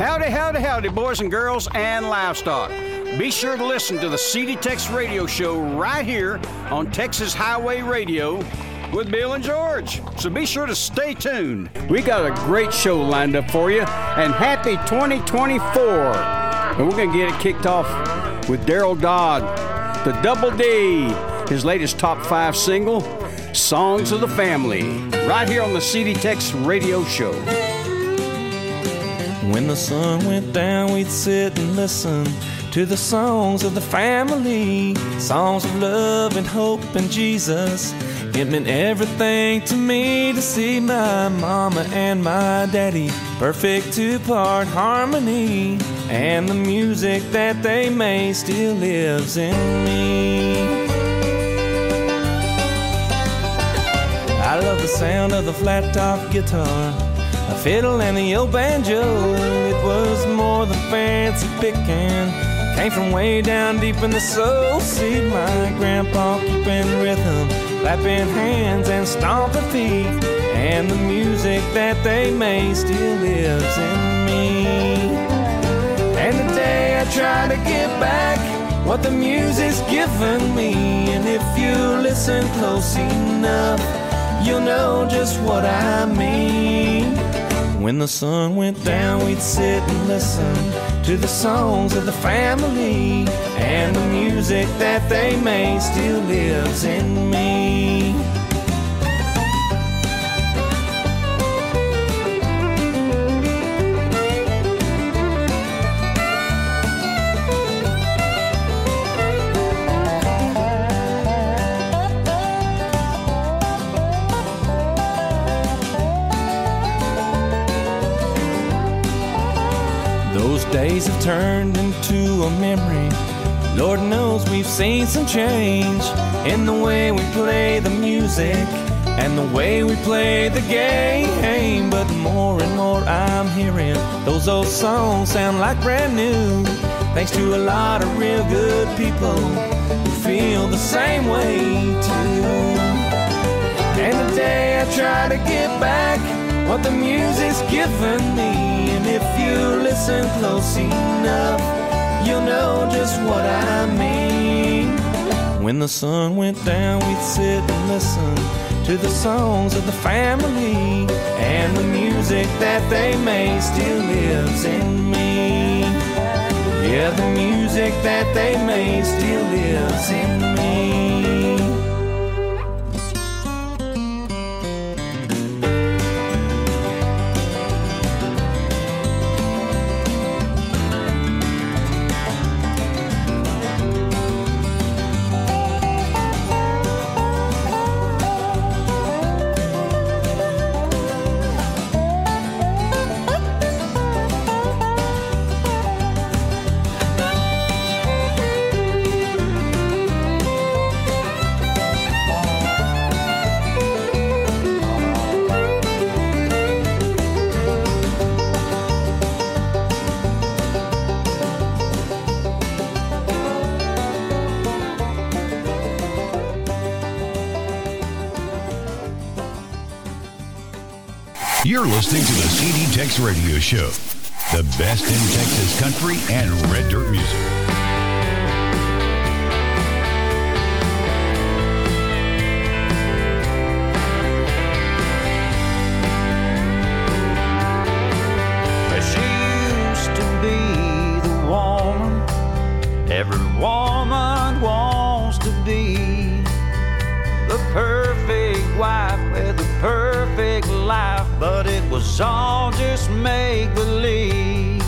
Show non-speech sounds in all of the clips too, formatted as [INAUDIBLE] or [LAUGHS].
Howdy, howdy, howdy, boys and girls and livestock. Be sure to listen to the CDTex radio show right here on Texas Highway Radio with Bill and George. So be sure to stay tuned. We got a great show lined up for you, and happy 2024. And we're going to get it kicked off with Deryl Dodd, the Double D, his latest top five single, Songs of the Family, right here on the CDTex radio show. When the sun went down, we'd sit and listen to the songs of the family, songs of love and hope and Jesus. It meant everything to me to see my mama and my daddy, perfect two part harmony, and the music that they made still lives in me. I love the sound of the flat top guitar fiddle and the old banjo. It was more than fancy picking. Came from way down deep in the soul. See my grandpa keeping rhythm, clapping hands and stomping feet. And the music that they made still lives in me. And today I try to give back what the music's given me. And if you listen close enough, you'll know just what I mean. When the sun went down, we'd sit and listen to the songs of the family, and the music that they made still lives in me. Days have turned into a memory. Lord knows we've seen some change in the way we play the music and the way we play the game. But more and more I'm hearing those old songs sound like brand new. Thanks to a lot of real good people who feel the same way too. And today I try to get back what the music's given me. If you listen close enough, you'll know just what I mean. When the sun went down, we'd sit and listen to the songs of the family. And the music that they made still lives in me. Yeah, the music that they made still lives in me. You're listening to the CDTex Radio Show, the best in Texas country and red dirt music. Perfect wife with the perfect life, was all just make believe.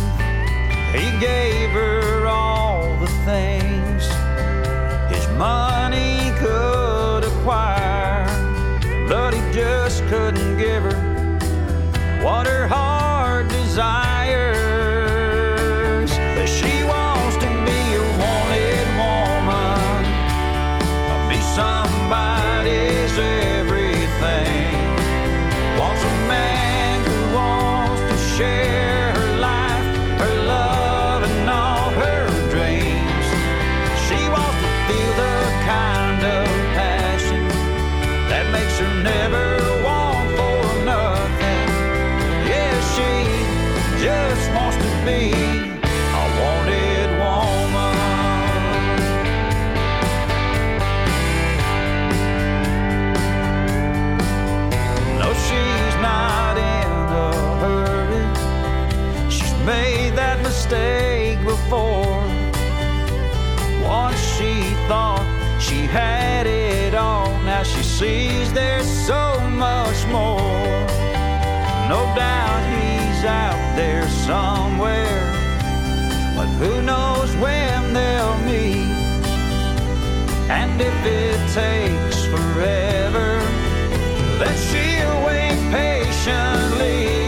He gave her all the things his money could acquire, but he just couldn't give her what her heart desires. Somewhere, but who knows when they'll meet? And if it takes forever, then she'll wait patiently.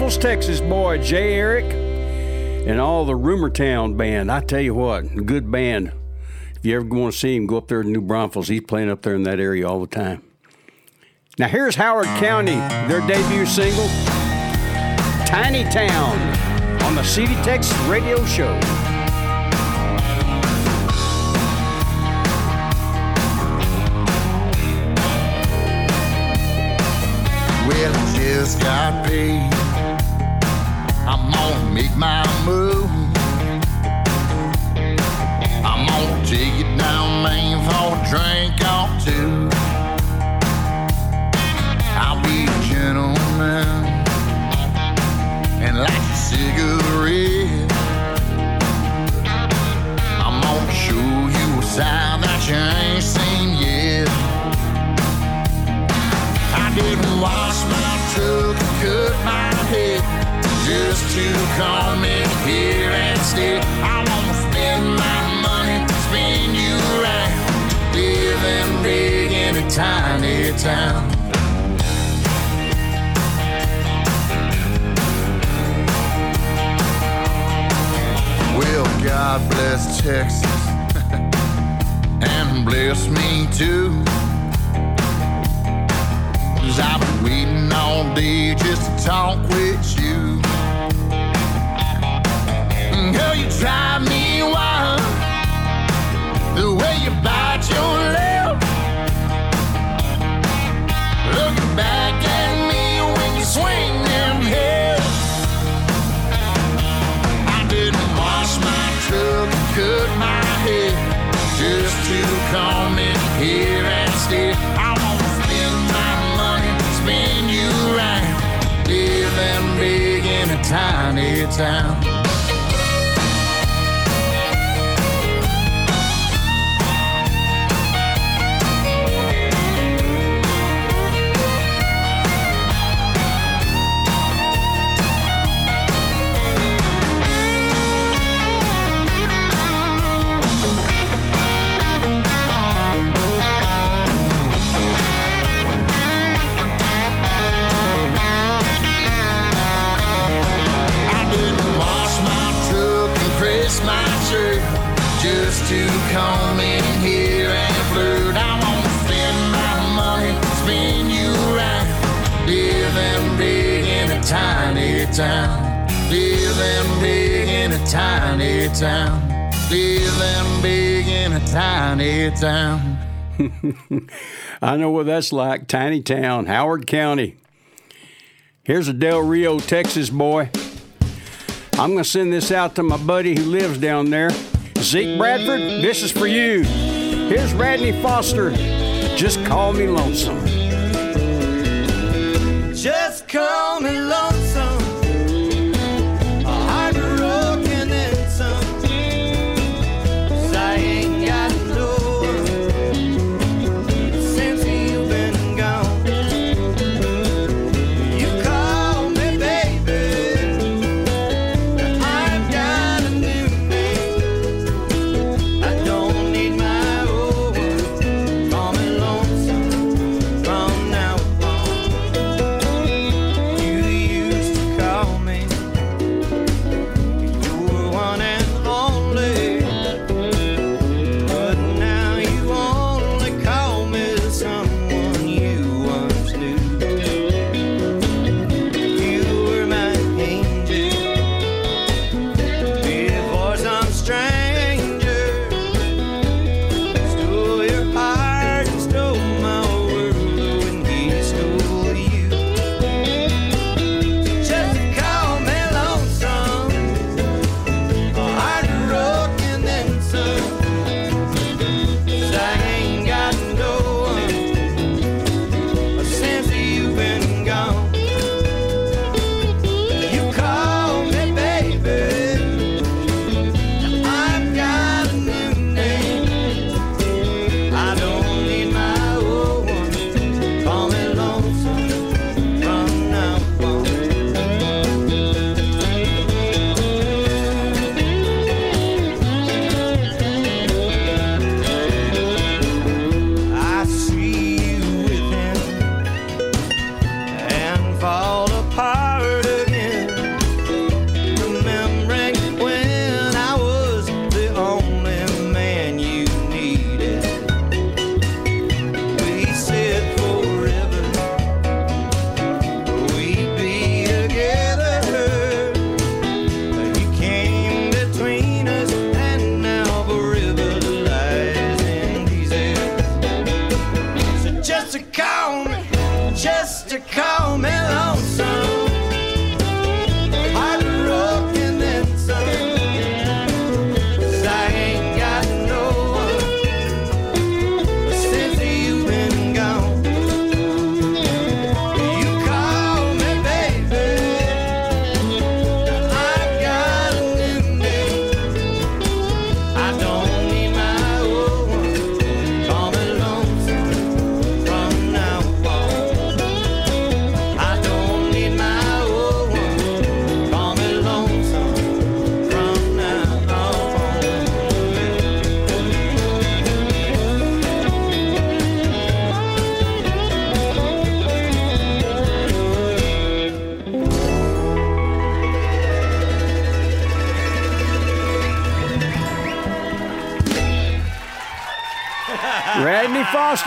New Texas boy Jay Eric and all the Rumor Town band. I tell you what, good band. If you ever want to see him, go up there to New Braunfels. He's playing up there in that area all the time. Now here's Howard County, their debut single, Tiny Town, on the CD Texas Radio Show. Well, I just got paid. I'm gonna make my move. I'm gonna take it down Main for a drink or two. I'll be a gentleman and light a cigarette. I'm gonna show you a side that you ain't seen yet. I didn't wash my truck and cut my head just to come in here and stay. I wanna spend my money, spin you right, living big in a tiny town. Well, God bless Texas [LAUGHS] and bless me too. Cause I've been waiting all day just to talk with you. Girl, you drive me wild. The way you bite your lip. Looking back at me when you swing them hips. I didn't wash my truck and cut my hair just to come in here and stay. I wanna spend my money, spin you right, living big in a tiny town. town, living big in a tiny town, living big in a tiny town. [LAUGHS] I know what that's like, tiny town, Howard County. Here's a Del Rio, Texas boy. I'm going to send this out to my buddy who lives down there. Zeke Bradford, this is for you. Here's Radney Foster. Just call me lonesome.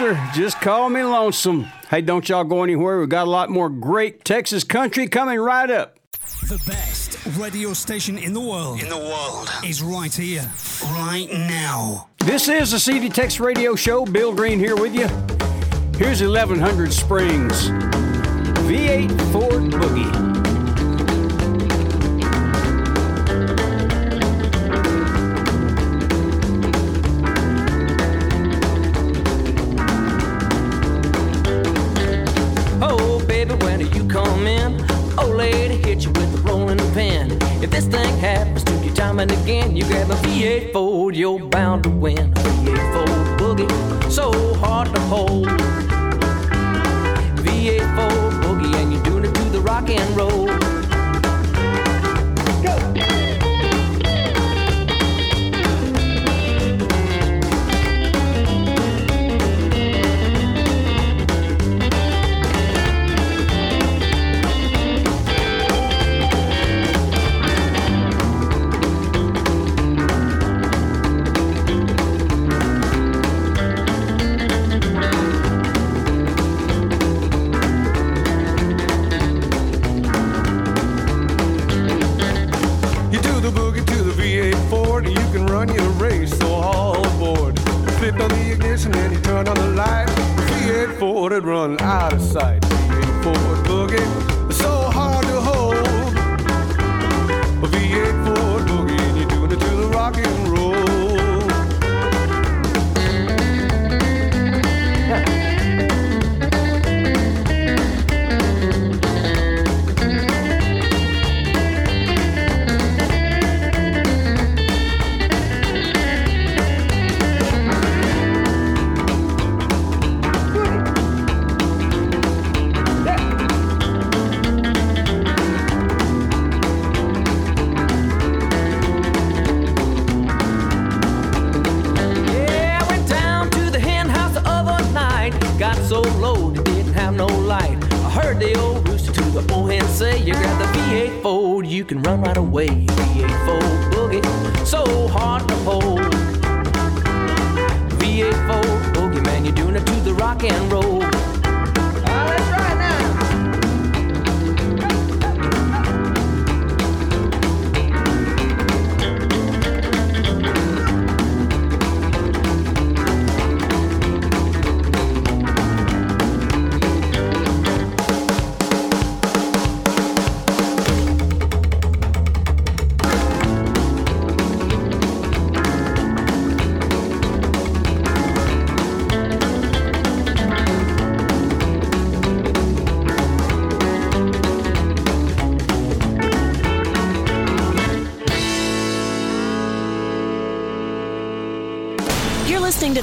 Spencer. Just call me lonesome. Hey, don't y'all go anywhere. we got a lot more great Texas country coming right up. The best radio station in the world. In the world. Is right here. Right now. This is the CDTex Radio Show. Bill Green here with you. Here's 1100 Springs. V8 Ford Boogie. straightforward, you're bound to win.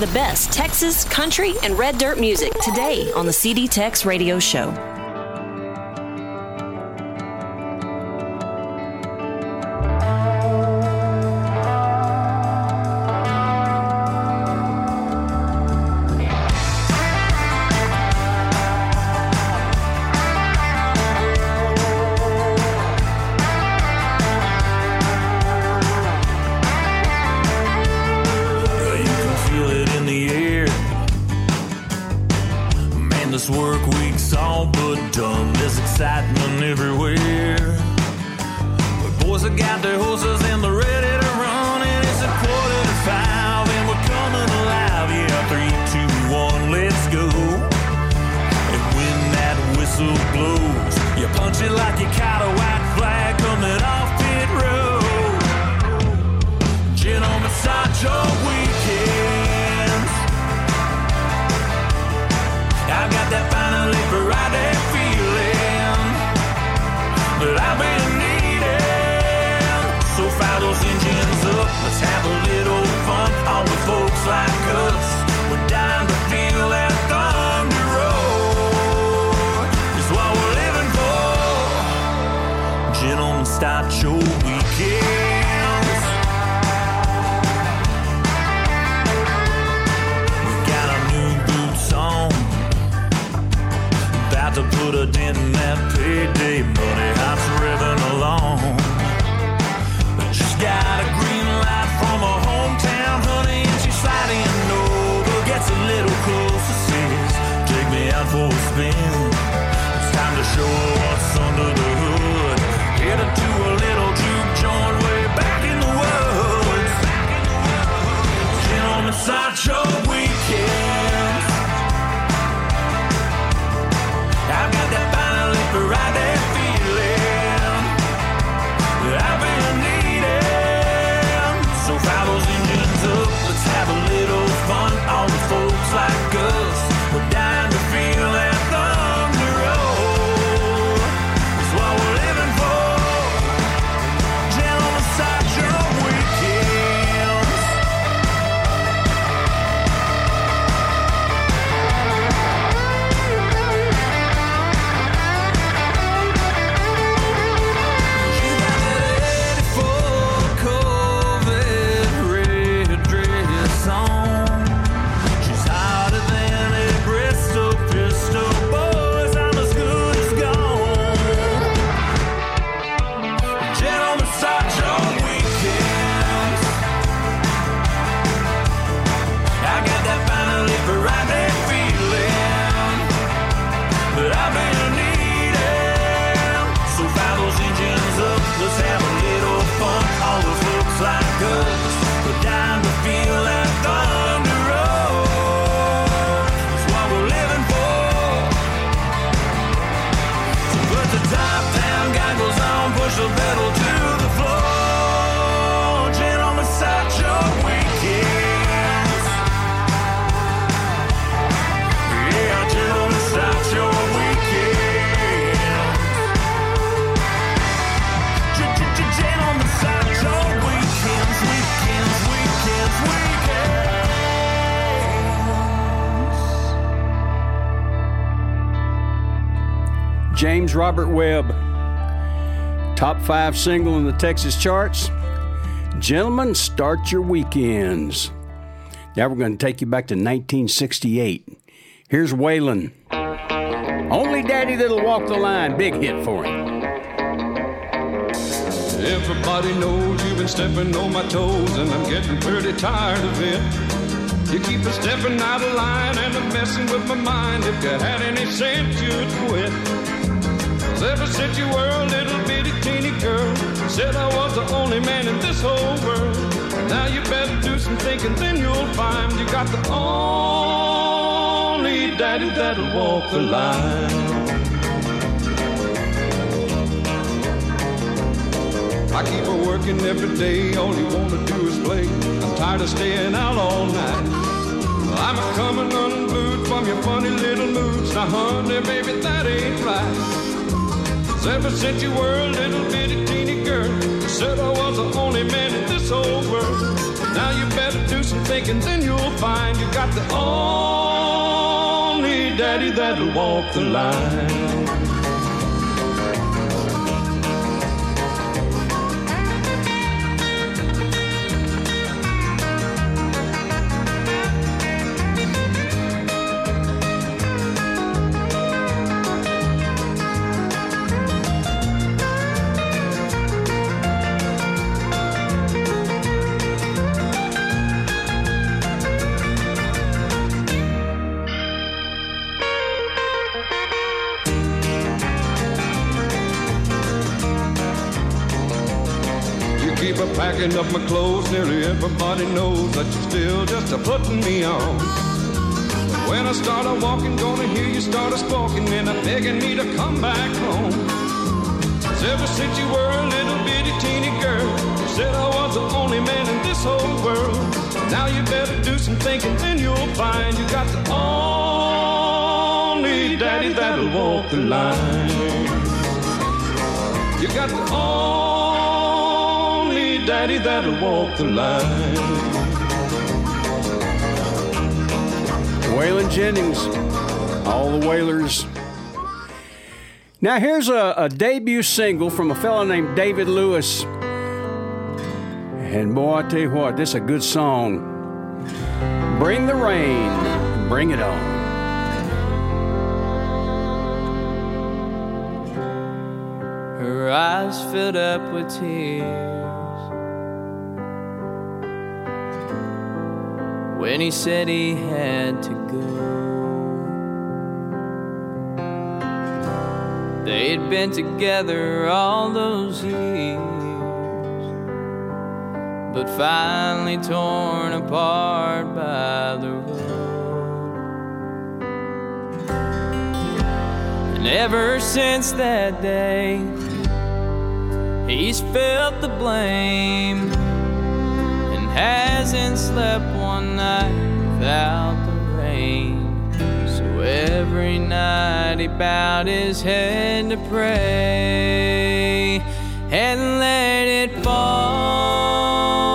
the best Texas, country, and red dirt music today on the CDTex Radio Show. James Robert Webb. Top five single in the Texas charts. Gentlemen, start your weekends. Now we're going to take you back to 1968. Here's Waylon. Only daddy that'll walk the line. Big hit for him. Everybody knows you've been stepping on my toes, and I'm getting pretty tired of it. You keep stepping out of line and I'm messing with my mind. If you had any sense, you'd quit. Ever since you were a little bitty teeny girl, said I was the only man in this whole world. Now you better do some thinking, then you'll find you got the only daddy that'll walk the line. I keep her working every day, all you wanna do is play. I'm tired of staying out all night. I'm a coming unglued from your funny little moods. Now, honey, baby, that ain't right. 'Cause ever since you were a little bitty teeny girl, you said I was the only man in this whole world. Now you better do some thinking, then you'll find you got the only daddy that'll walk the line. Packing up my clothes, nearly everybody knows that you're still just a putting me on. When I start a walking, gonna hear you start a squawking and a begging me to come back home. 'Cause ever since you were a little bitty teeny girl, you said I was the only man in this whole world. Now you better do some thinking, then you'll find you got the only daddy that'll walk the line. You got the only daddy that'll walk the line. Waylon Jennings, all the Waylors. Now, here's a, a debut single from a fellow named David Lewis. And boy, I tell you what, this is a good song. Bring the rain, bring it on. Her eyes filled up with tears when he said he had to go. They'd been together all those years, but finally torn apart by the road. And ever since that day, he's felt the blame hasn't slept one night without the rain. So every night he bowed his head to pray and let it fall,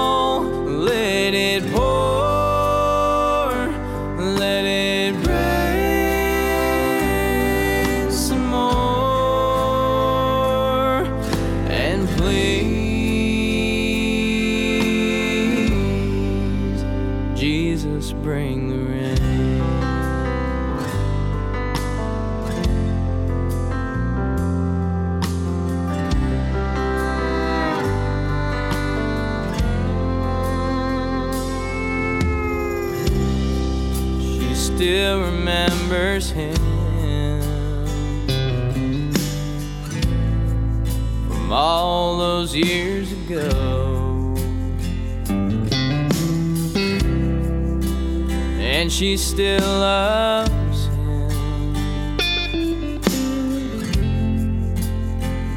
And she still loves him.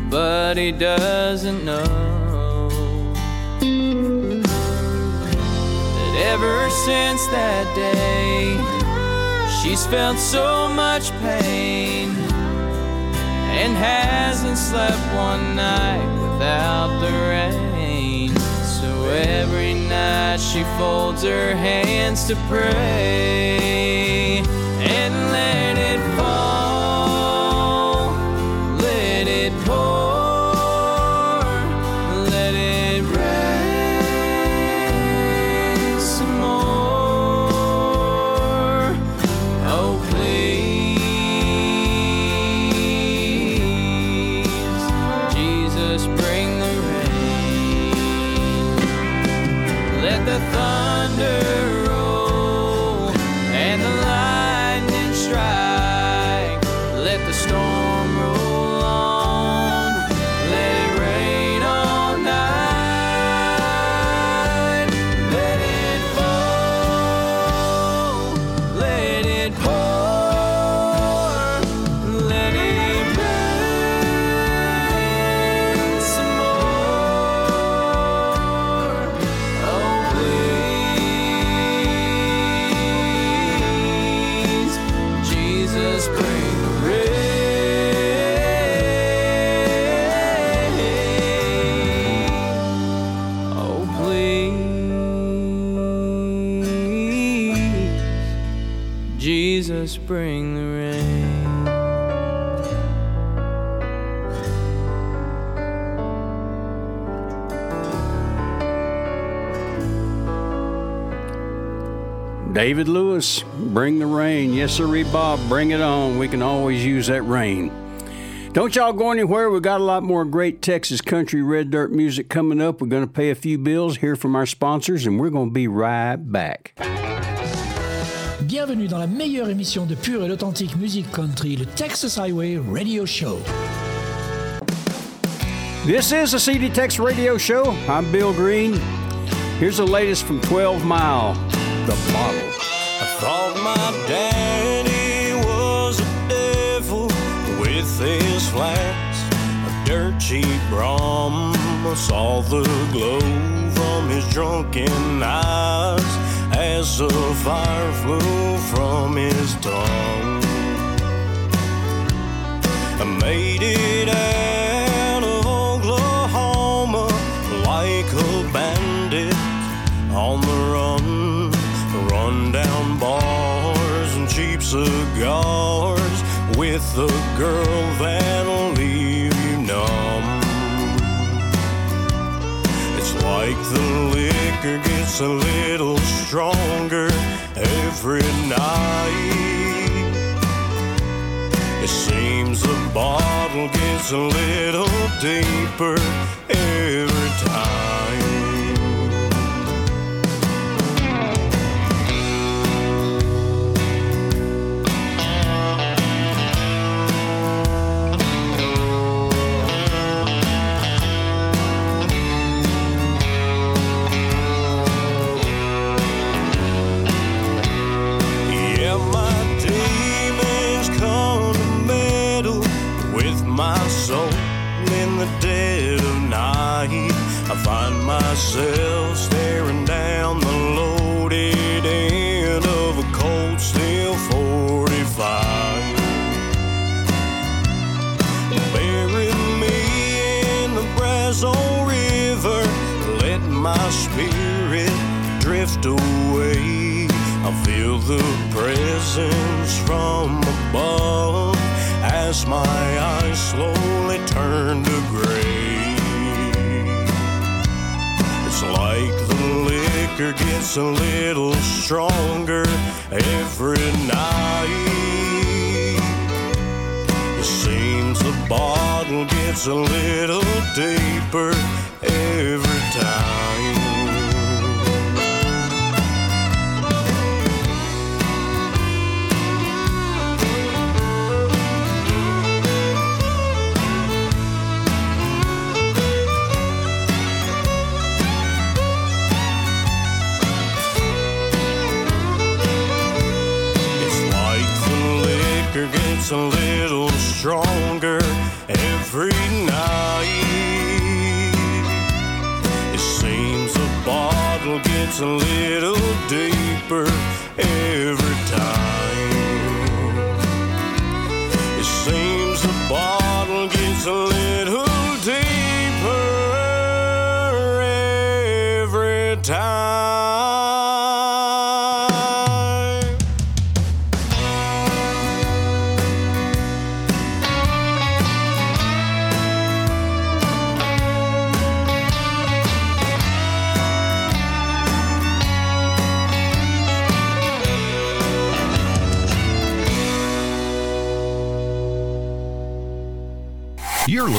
But he doesn't know that ever since that day, she's felt so much pain and hasn't slept one night without the rain. Every night she folds her hands to pray David Lewis, bring the rain. Yes, sir, Bob, bring it on. We can always use that rain. Don't y'all go anywhere. We've got a lot more great Texas country red dirt music coming up. We're going to pay a few bills, hear from our sponsors, and we're going to be right back. Bienvenue dans la meilleure émission de pure et authentique musique country, le Texas Highway Radio Show. This is a CDTex Radio Show. I'm Bill Green. Here's the latest from 12 Mile, The Bottle. I thought my daddy was a devil with his flats, a dirt cheap rum. I saw the glow from his drunken eyes as a fire flew from his tongue. I made it out cigars with a girl that'll leave you numb. It's like the liquor gets a little stronger every night. It seems the bottle gets a little deeper every time. Find myself staring down the loaded end of a cold steel 45. Bury me in the Brazos River, let my spirit drift away. I feel the presence from above as my eyes slowly turn to gray. Like the liquor gets a little stronger every night. It seems the bottle gets a little deeper every time. Liquor gets a little stronger every night. It seems the bottle gets a little deeper every time. It seems the bottle gets a little deeper every time.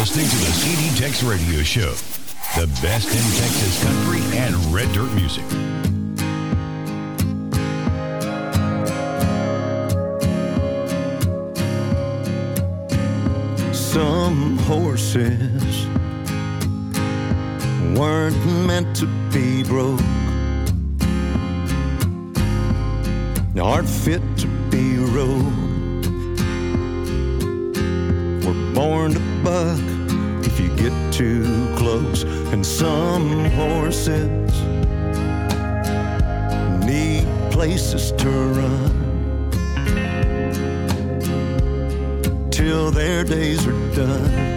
listening to the CD Tex Radio Show, the best in Texas country and red dirt music. Some horses weren't meant to be broke, aren't fit to be rode born to buck get too close. And some horses need places to run till their days are done.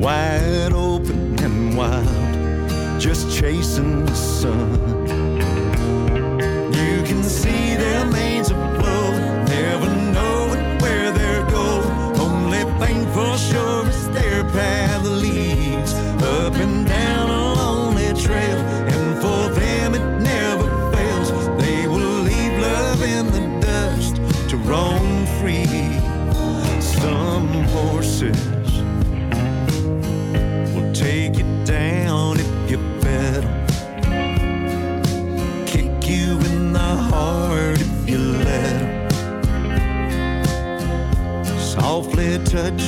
Wide open and wild, just chasing the sun. Touch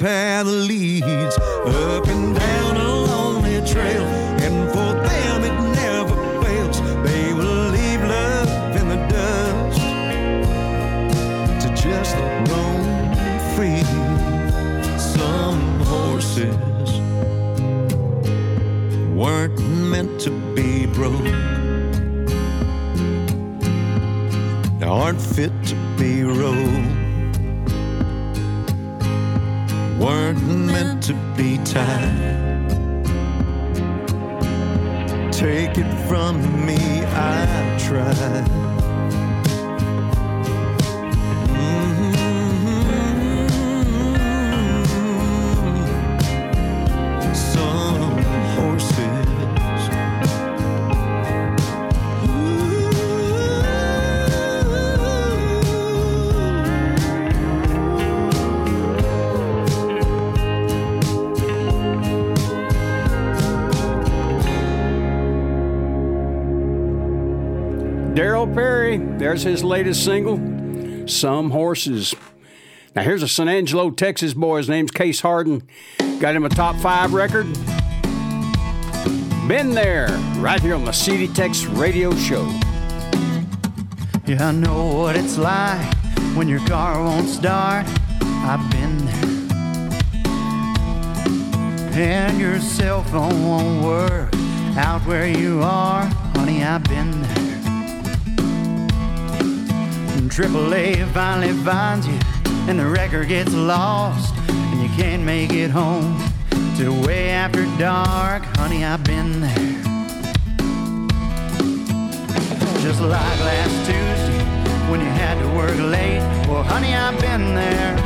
is their path there's his latest single, Some Horses. Now, here's a San Angelo, Texas boy. His name's Case Hardin. Got him a top five record. Been there, right here on the CD Tex radio show. Yeah, I know what it's like when your car won't start. I've been there. And your cell phone won't work out where you are. Honey, I've been AAA finally finds you, and the record gets lost, and you can't make it home till way after dark. Honey, I've been there. Just like last Tuesday when you had to work late. Well, honey, I've been there.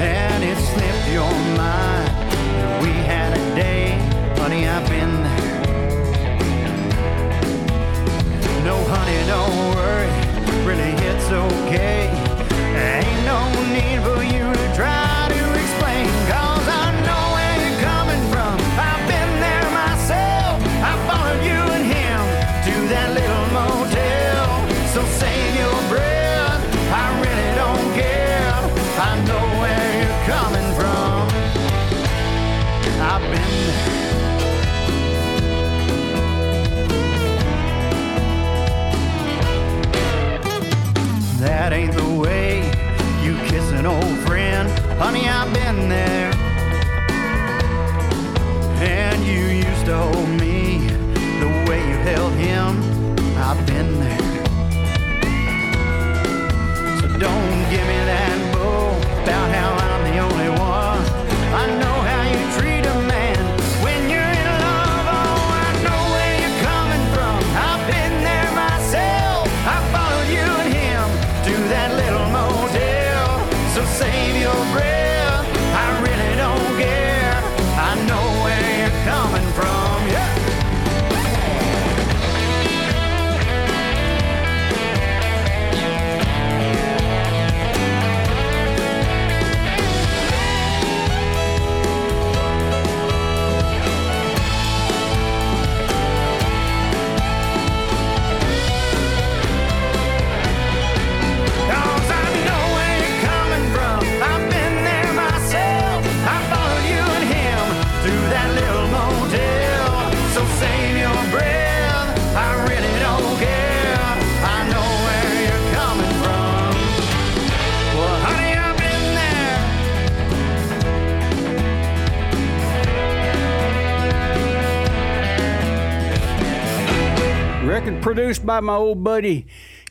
And it slipped your mind that we had a day. No, honey, don't worry. Really, it's okay. Ain't no need for you to try to explain. Cause Honey, I've been there. And you used to hold me the way you held him. I've been there. So don't give me that bull about how record produced by my old buddy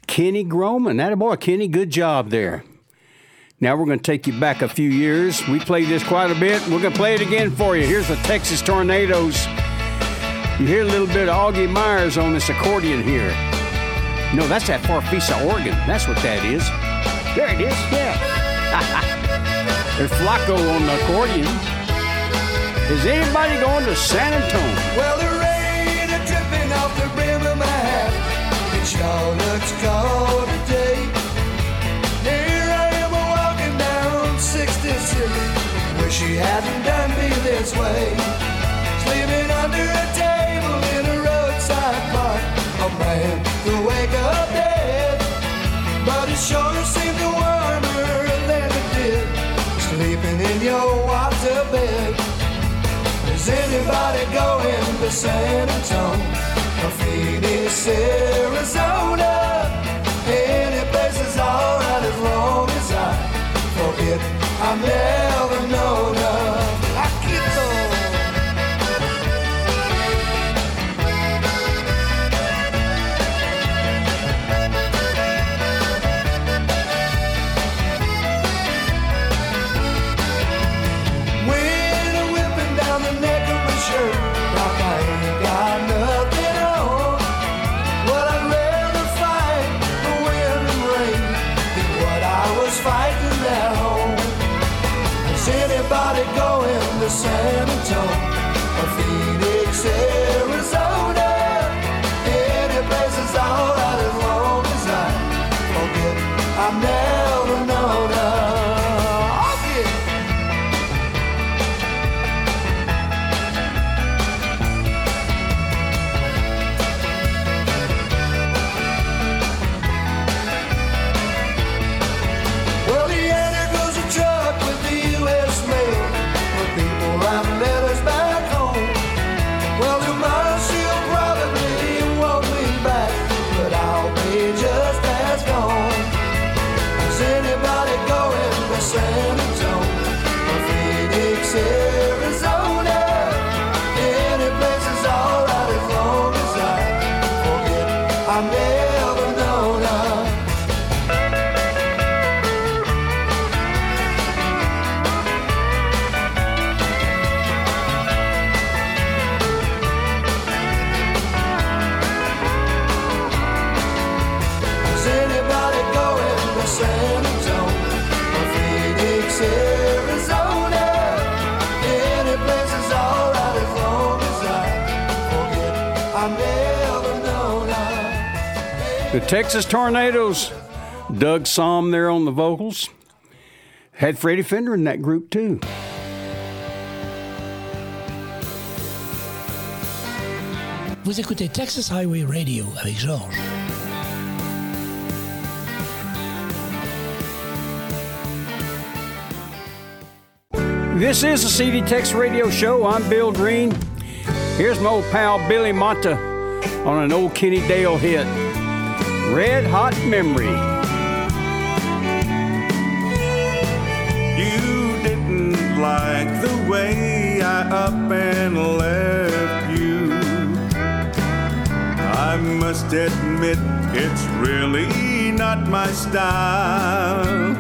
Kenny Groman. That boy, Kenny, good job there. Now we're going to take you back a few years. We played this quite a bit. We're going to play it again for you. Here's the Texas Tornadoes. You hear a little bit of Augie Myers on this accordion here. No, that's that Farfisa organ. That's what that is. There it is. Yeah. [LAUGHS] There's Flaco on the accordion. Is anybody going to San Antonio? Well, Sure looks cold today. Here I am walking down 66. Wish she hadn't done me this way. Sleeping under a table in a roadside park. A man could wake up dead. But it sure seemed warmer than it did. Sleeping in your water. Is anybody going to San Antonio Phoenix, Arizona? Any place is alright as long as I forget I've never Texas Tornadoes. Doug Sahm there on the vocals. Had Freddie Fender in that group too. Vous écoutez Texas Highway Radio avec Georges. This is the CD Tex Radio Show. I'm Bill Green. Here's my old pal Billy Mata on an old Kenny Dale hit Red Hot Memory. You didn't like the way I up and left you. I must admit, it's really not my style.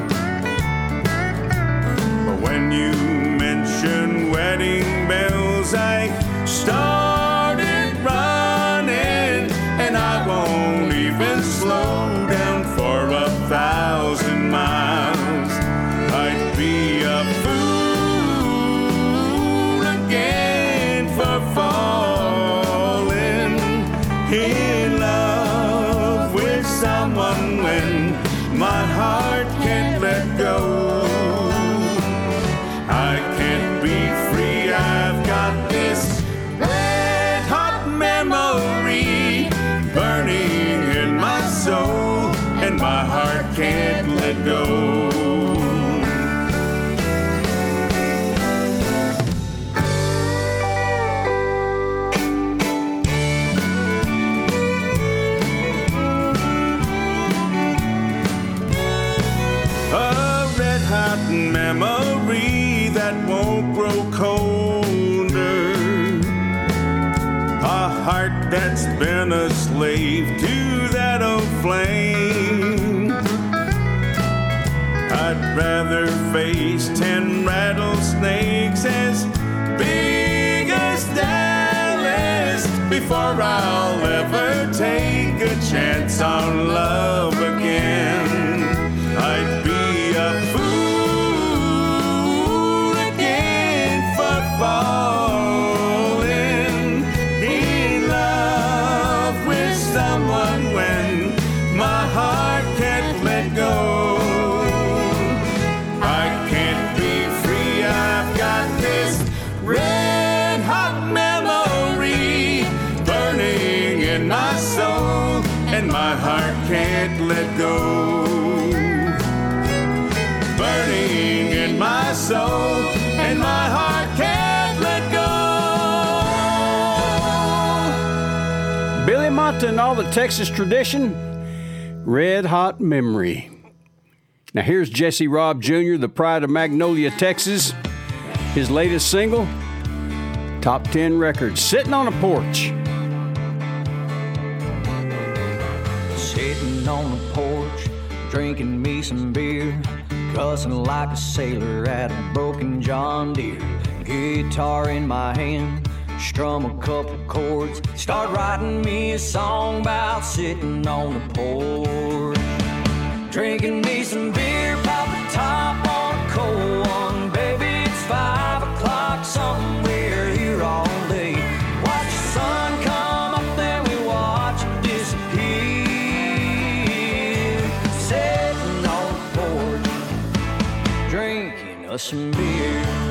But when you mention wedding bells, I started that's been a slave to that old flame. I'd rather face ten rattlesnakes as big as Dallas before I'll ever take a chance on love again. Texas tradition, red hot memory. Now here's Jesse Raub Jr., the pride of Magnolia, Texas. His latest single, top 10 record, sitting on a porch. Sitting on the porch, drinking me some beer, cussing like a sailor at a broken John Deere. Guitar in my hand, strum a couple chords, start writing me a song about sitting on the porch. Drinking me some beer, pop the top on a cold one, baby. It's five o'clock somewhere here all day. Watch the sun come up, then we watch it disappear. Sitting on the porch, drinking us some beer.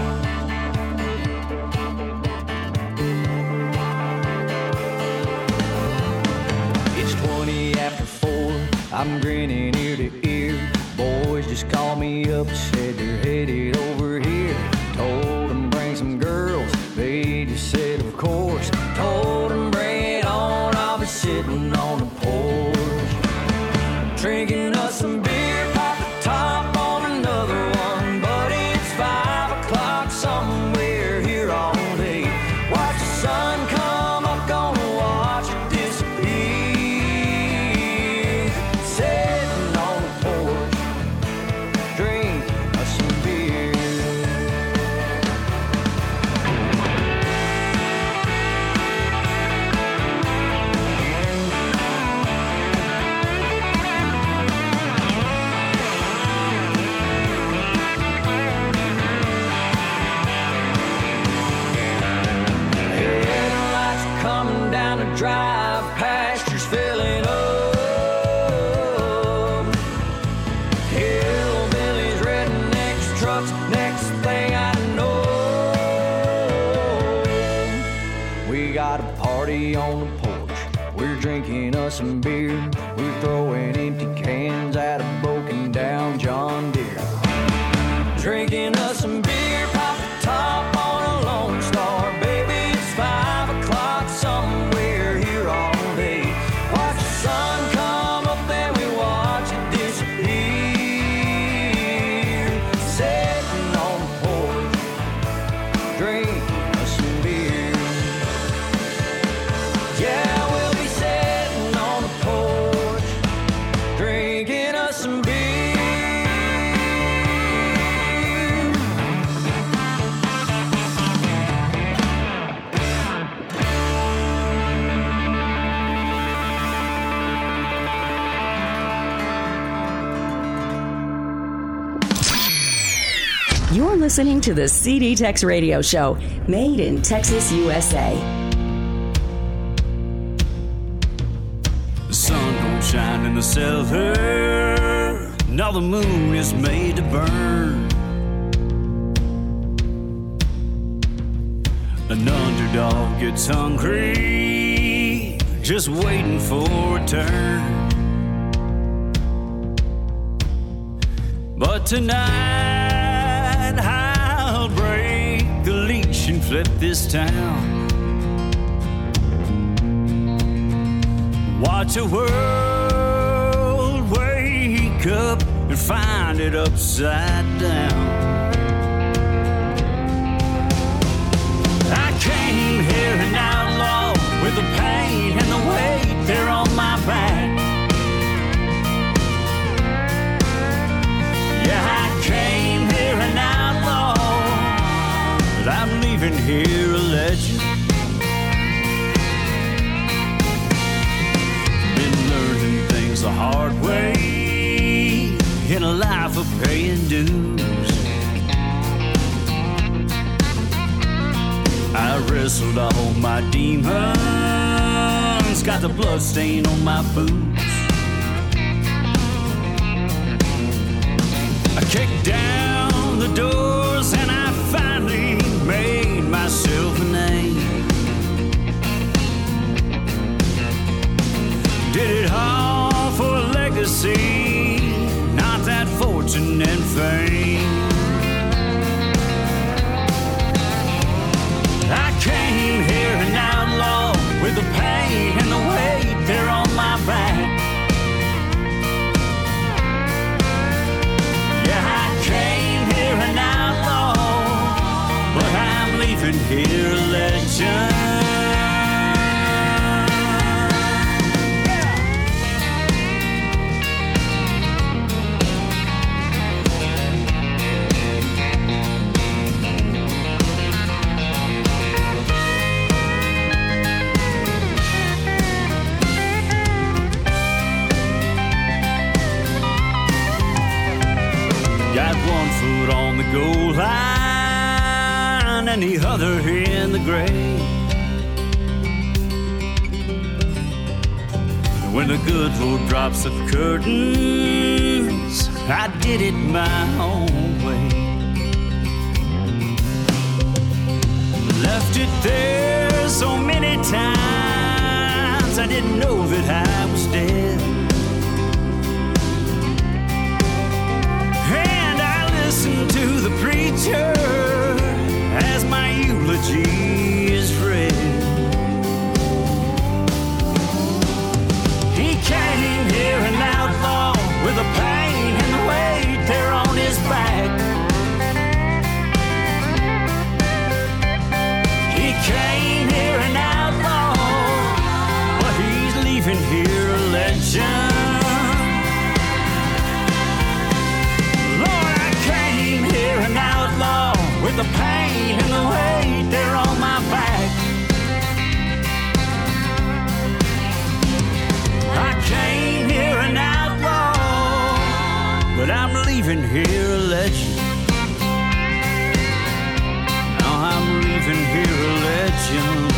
I'm grinning ear to ear. Boys just called me up, said they're headed over listening to the CD Tex Radio Show, made in Texas, USA. The sun don't shine in the cellar. Now the moon is made to burn. An underdog gets hungry, just waiting for a turn. But tonight flip this town. Watch a world wake up and find it upside down. I came here an outlaw with the pain and the weight there on my back. Leaving here a legend. Been learning things the hard way in a life of paying dues. I wrestled all my demons, got the blood stain on my boots. I kicked down the doors Did it all for a legacy, not that fortune and fame. I came here an outlaw with the pain and the weight there on my back. Yeah, I came here an outlaw, but I'm leaving here a legend. The grave. When the good Lord drops the curtains, I did it my own way. Left it there so many times, I didn't know that I was dead. And I listened to the preacher as my eulogy is read. He came here an outlaw with the pain and the weight there on his back. He came here an outlaw, but he's leaving here a legend. With the pain and the weight but I'm leaving here a legend. Now I'm leaving here a legend.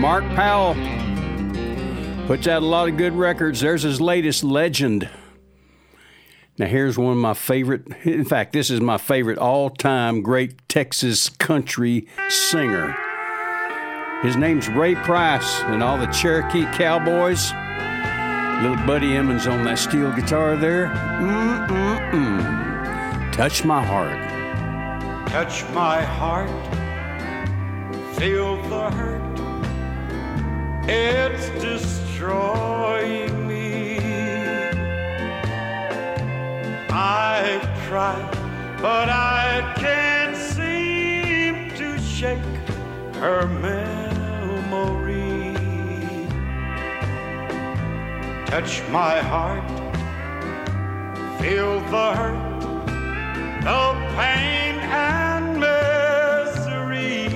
Mark Powell puts out a lot of good records. There's his latest, Legend. Now, here's one of my favorite, in fact, this is my favorite all time great Texas country singer. His name's Ray Price and all the Cherokee Cowboys. Little Buddy Emmons on that steel guitar there. Mm-mm-mm. Touch my heart. Touch my heart, feel the hurt. It's destroying me. I've tried, but I can't seem to shake her memory. Touch my heart, feel the hurt, the pain and misery,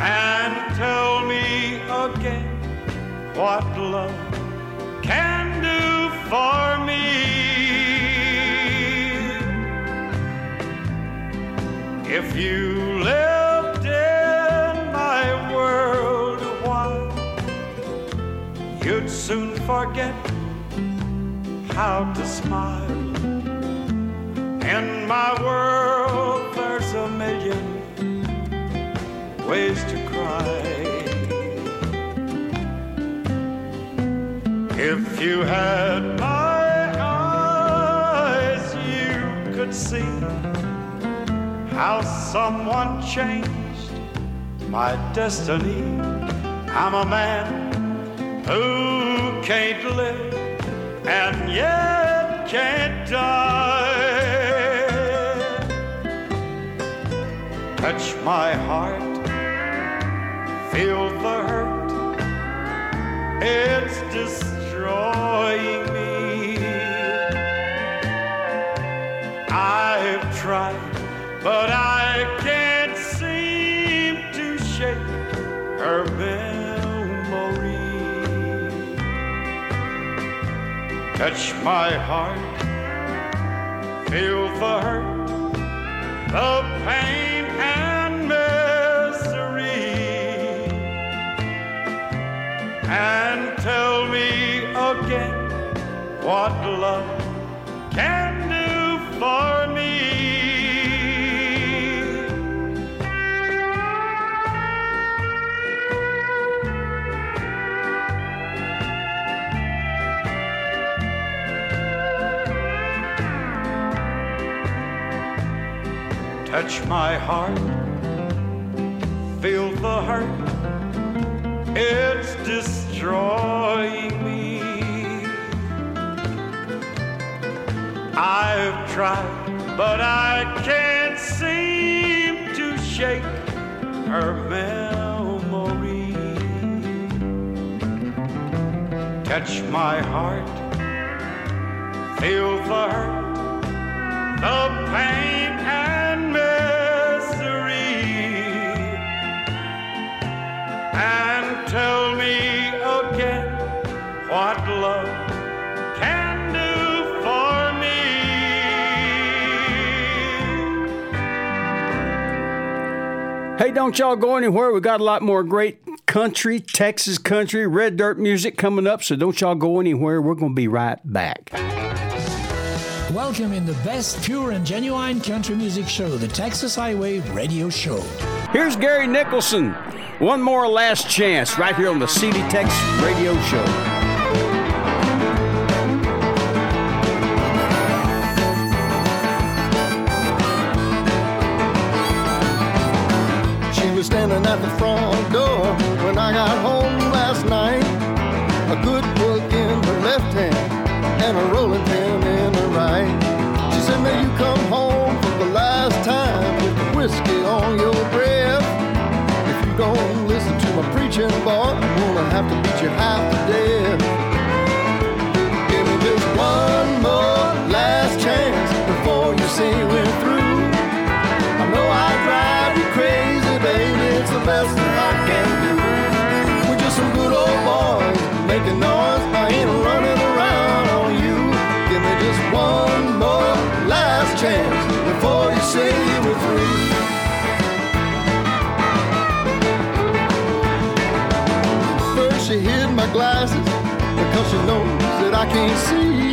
and tell me again what love can do for me. If you forget how to smile. In my world, there's a million ways to cry. If you had my eyes, you could see how someone changed my destiny. I'm a man who can't live and yet can't die. Touch my heart, feel the hurt, it's destroying me. I've tried, but I can't. Touch my heart, feel the hurt, the pain and misery, and tell me again what love can do for Touch my heart, feel the hurt, it's destroying me. I've tried, but I can't seem to shake her memory. Touch my heart, feel the hurt, the pain don't y'all go anywhere. We got a lot more great country, Texas country, red dirt music coming up, so don't y'all go anywhere. We're going to be right back. Welcome in the best pure and genuine country music show, the Texas Highway Radio Show. Here's Gary Nicholson. One more last chance right here on the CD Tex Radio Show. And a rolling pin in her right. She said, May you come home for the last time with the whiskey on your breath. If you don't listen to my preaching, boy, I'm gonna have to beat you half to death. I can't see.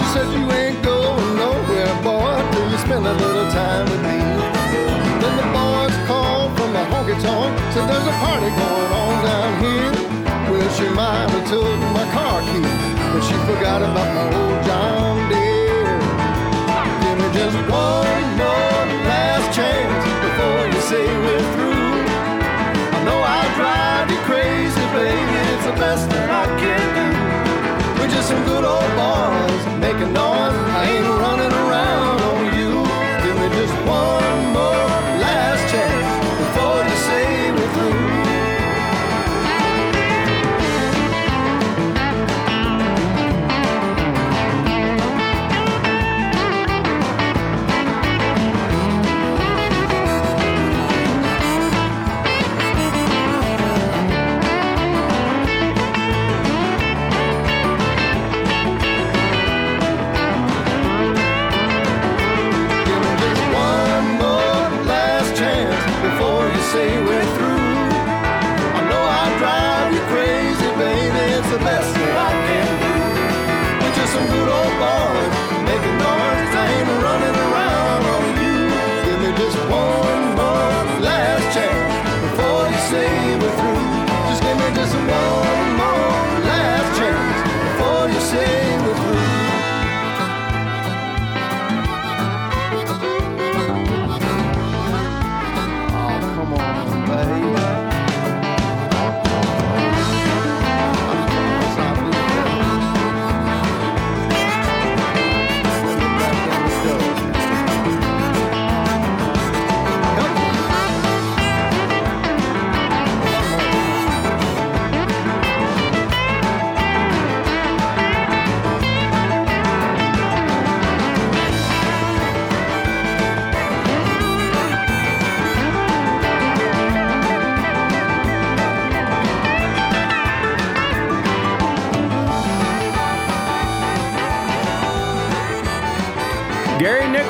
She said you ain't going nowhere, boy, till you spend a little time with me. Then the boys called from the honky tonk, said there's a party going on down here. Well, she might have took my car key, but she forgot about my old John Deere. Give me just one more last chance before you say making noise. I ain't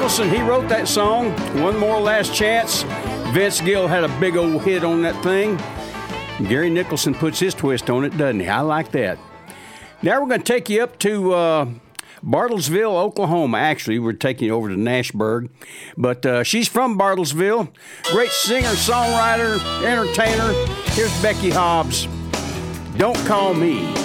Adelson, he wrote that song, One More Last Chance. Vince Gill had a big old hit on that thing. Gary Nicholson puts his twist on it, doesn't he? I like that. Now we're going to take you up to uh, Bartlesville, Oklahoma. Actually, we're taking you over to Nashburg. But uh, she's from Bartlesville. Great singer, songwriter, entertainer. Here's Becky Hobbs. Don't call me.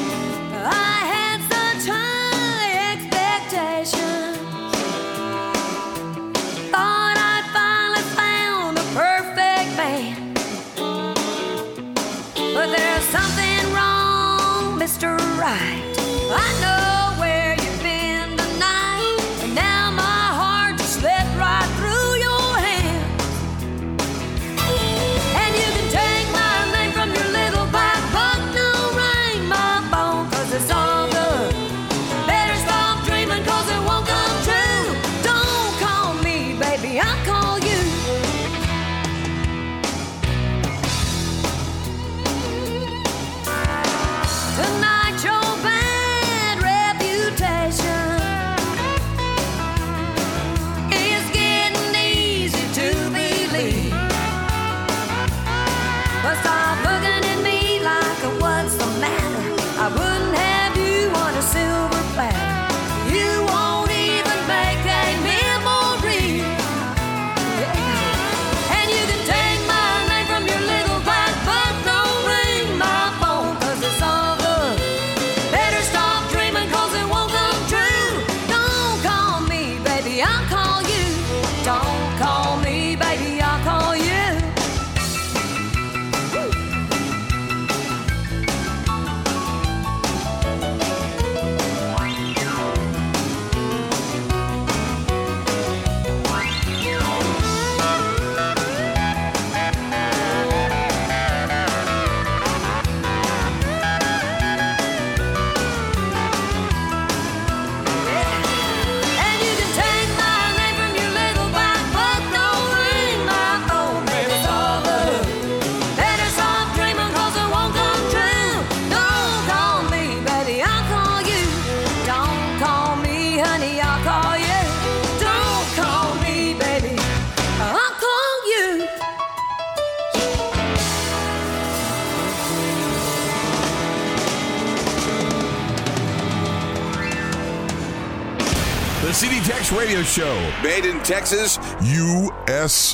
radio show. Made in Texas, USA.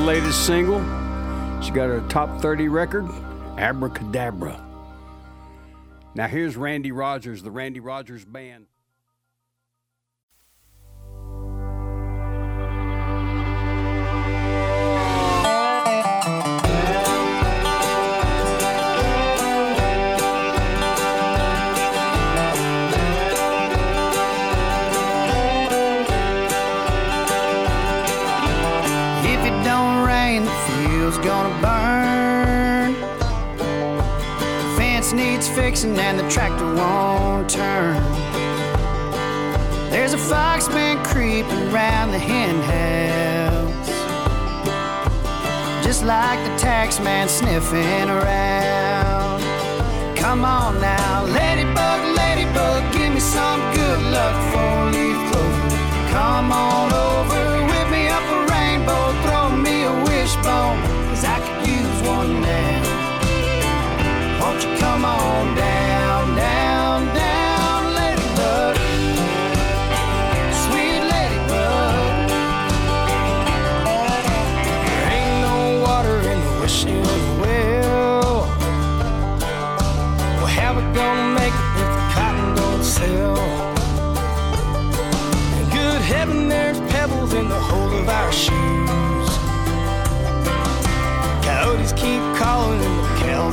Latest single. She got her top 30 record, Abracadabra. Now here's Randy Rogers, the Randy Rogers Band.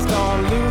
Cows gone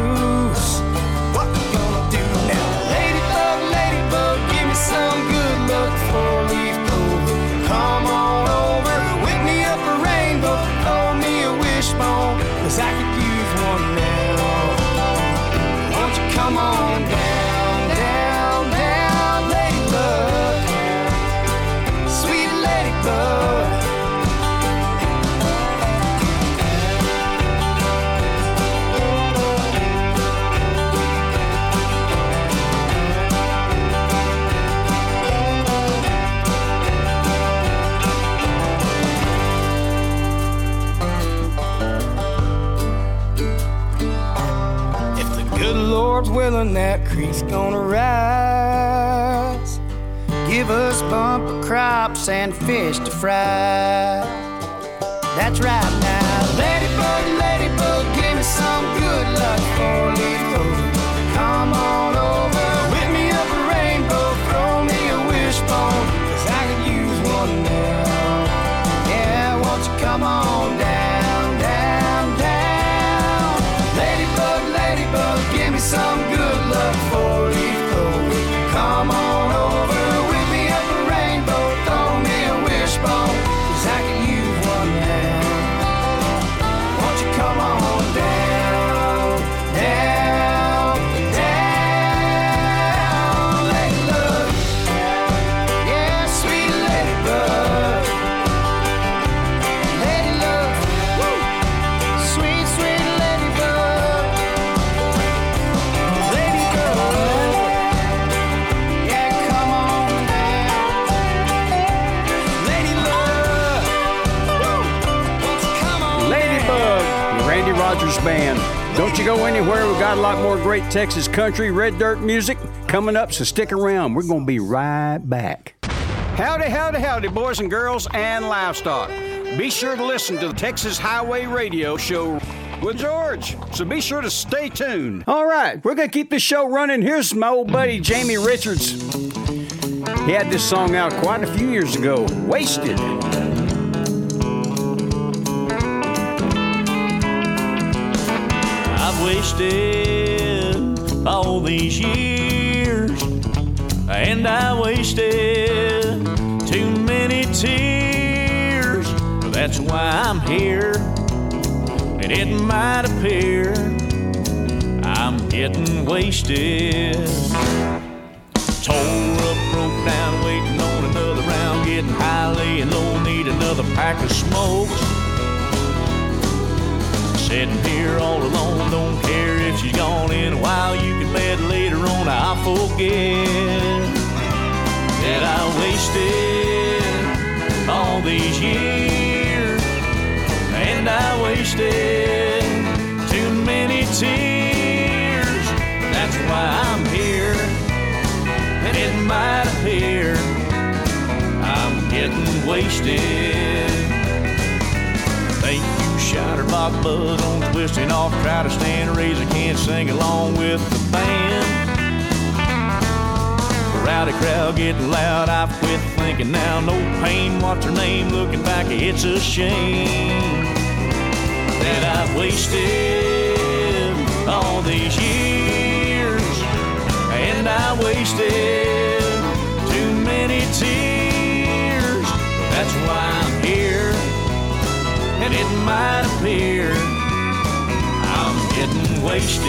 Willing, that creek's gonna rise. Give us bumper crops and fish to fry. That's right now. Ladybug, ladybug, give me some good luck for leaf clover. Come on over, whip me up a rainbow, throw me a wishbone, cause I could use one now. Yeah, won't you come on down, Band. Don't you go anywhere. We've got a lot more great Texas country, red dirt music coming up, so stick around. We're going to be right back. Howdy, howdy, howdy, boys and girls and livestock. Be sure to listen to the Texas Highway Radio Show with George. So be sure to stay tuned. All right, we're going to keep the show running. Here's my old buddy, Jamie Richards. He had this song out quite a few years ago Wasted. Wasted all these years, and I wasted too many tears. That's why I'm here, and it might appear I'm getting wasted. Tore up, broke down, waiting on another round, getting high, laying low, need another pack of smokes. Sitting here all alone, don't care if she's gone in a while. You can bet later on I'll forget that I wasted all these years, and I wasted too many tears. That's why I'm here, and it might appear I'm getting wasted. Shouted Buzz on twisting off, try to stand razor, can't sing along with the band. Rowdy crowd getting loud, I quit thinking now. No pain, what's her name? Looking back, it's a shame that I've wasted all these years, and I wasted too many tears. That's why and it might appear I'm getting wasted.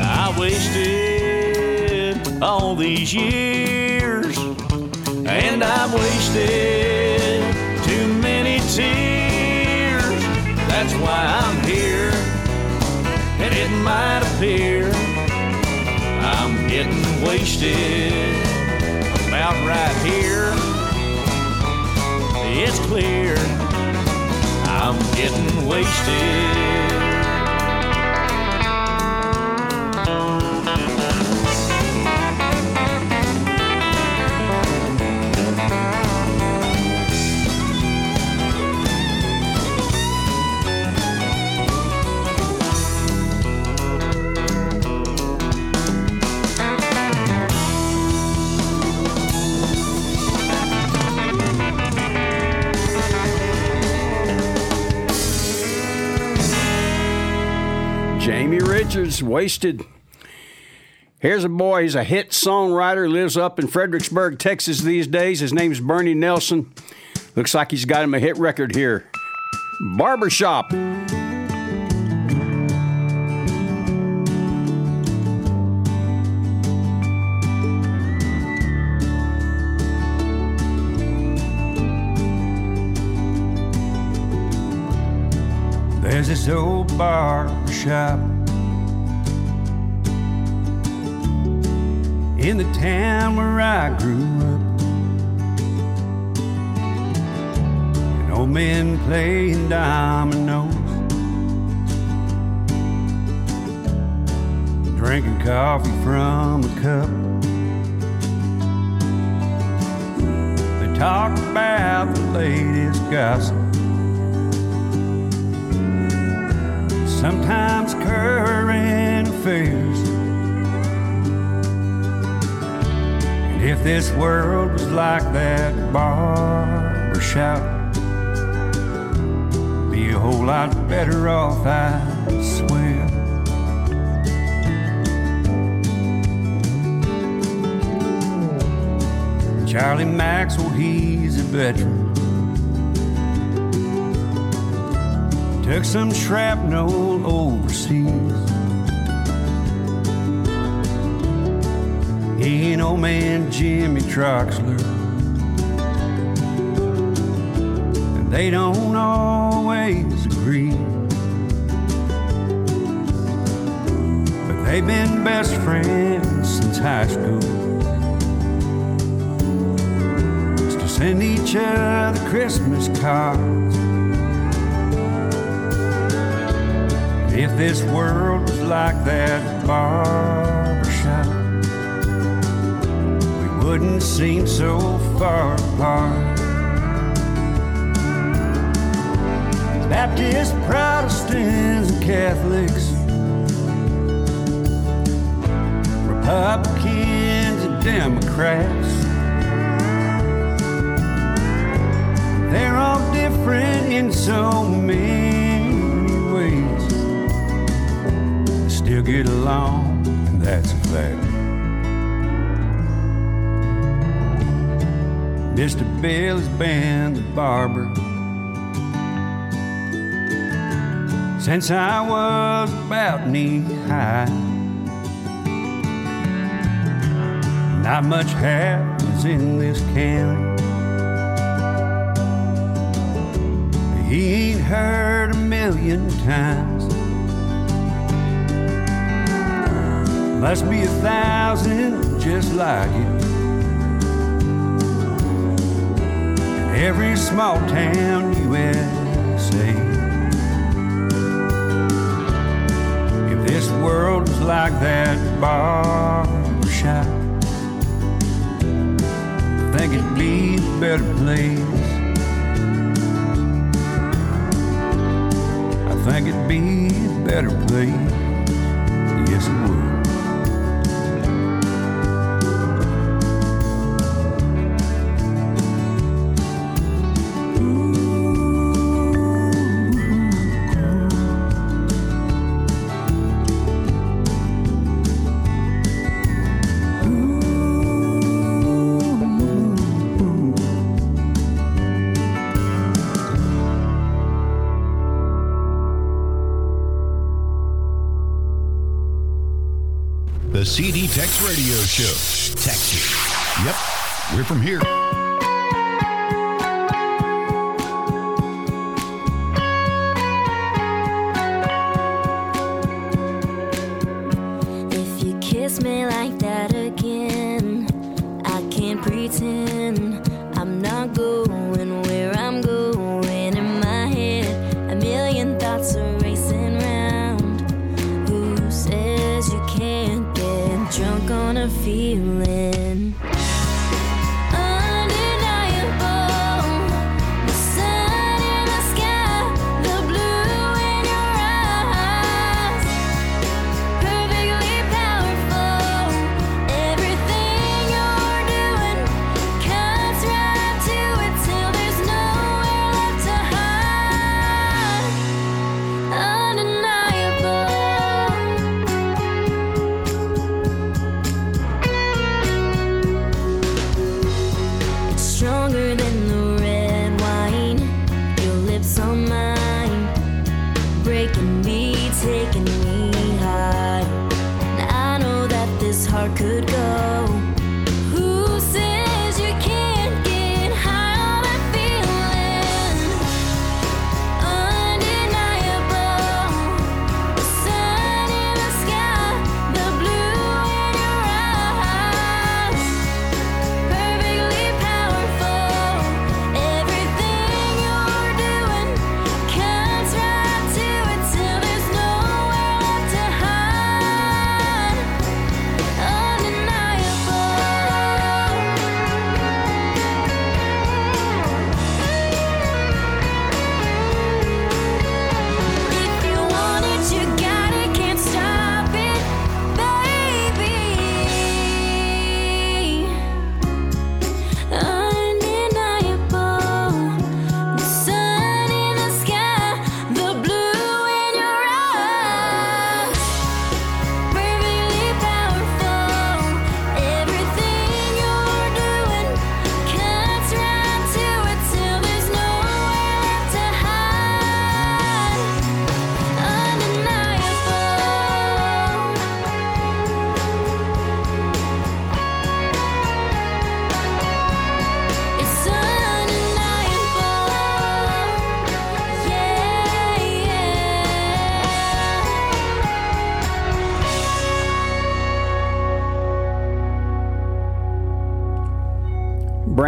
I wasted all these years, and I've wasted too many tears. Why I'm here, and it might appear I'm getting wasted about right here. It's clear I'm getting wasted. Richards, Wasted. Here's a boy, he's a hit songwriter, lives up in Fredericksburg, Texas these days. His name's Bernie Nelson. Looks like he's got him a hit record here. Barbershop. There's this old bar in the town where I grew up. And old men playing dominoes, drinking coffee from a cup. They talk about the latest gossip. sometimes current affairs. If this world was like that barber shop, be a whole lot better off, I swear. Charlie Maxwell, he's a veteran. Took some shrapnel overseas. He and old man Jimmy Troxler. And they don't always agree. But they've been best friends since high school. To send each other Christmas cards. If this world was like that barber wouldn't seem so far apart. Baptists, Protestants, and Catholics, Republicans, and Democrats. They're all different in so many ways still get along, and that's a fact. Mr. Bill has been the barber since I was about knee high. Not much happens in this county. He ain't heard a million times. Must be a thousand just like it. Every small town USA. If this world was like that barber shop, I think it'd be a better place. I think it'd be a better place. Yes, it would. From here. If you kiss me like that again, I can't pretend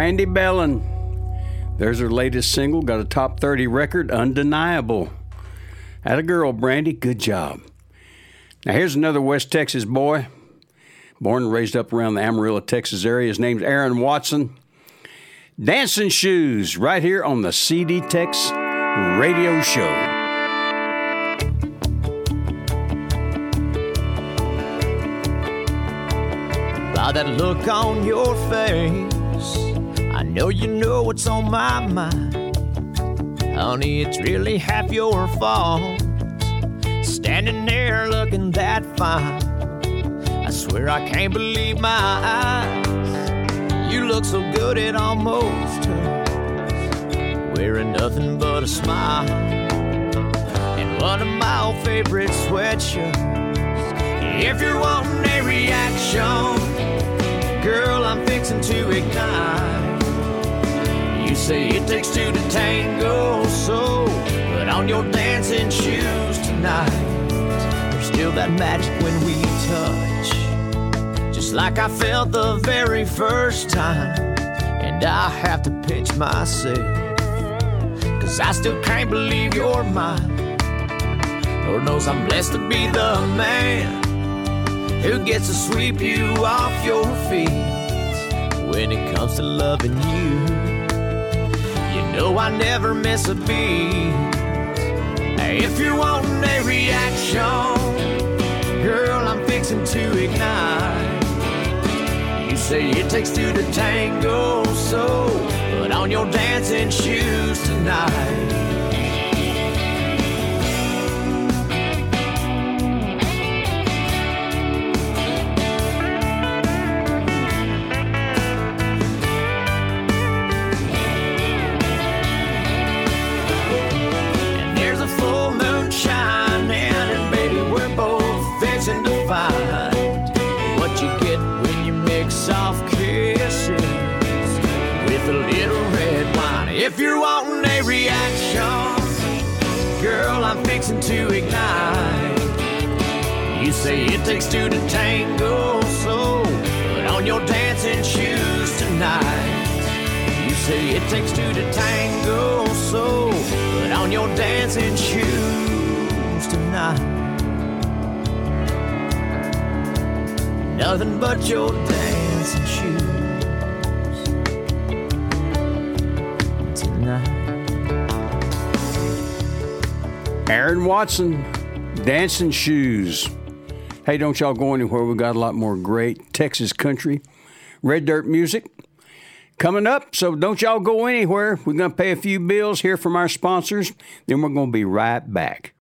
Brandi Behlen. There's her latest single, got a top 30 record, Undeniable. At a girl, Brandi, good job. Now, here's another West Texas boy, born and raised up around the Amarillo, Texas area. His name's Aaron Watson. Dancing Shoes, right here on the CDTex Radio Show. By that look on your face, I know you know what's on my mind. Honey, it's really half your fault. Standing there looking that fine. I swear I can't believe my eyes. You look so good it almost hurts. Wearing nothing but a smile. And one of my old favorite sweatshirts. If you're wanting a reaction, girl, I'm fixing to ignite. Say it takes two to tango, so put on your dancing shoes tonight. There's still that magic when we touch, just like I felt the very first time. And I have to pinch myself. Cause I still can't believe you're mine. Lord knows I'm blessed to be the man who gets to sweep you off your feet. When it comes to loving you, know I never miss a beat. If you're wanting a reaction, girl, I'm fixing to ignite. You say it takes two to tango, so put on your dancing shoes tonight. Girl, to ignite. You say it takes two to tango, so put on your dancing shoes tonight. You say it takes two to tango, so put on your dancing shoes tonight. Nothing but your dancing Aaron Watson, Dancing Shoes. Hey, don't y'all go anywhere. We got a lot more great Texas country, red dirt music coming up. So don't y'all go anywhere. We're going to pay a few bills, hear from our sponsors, then we're going to be right back.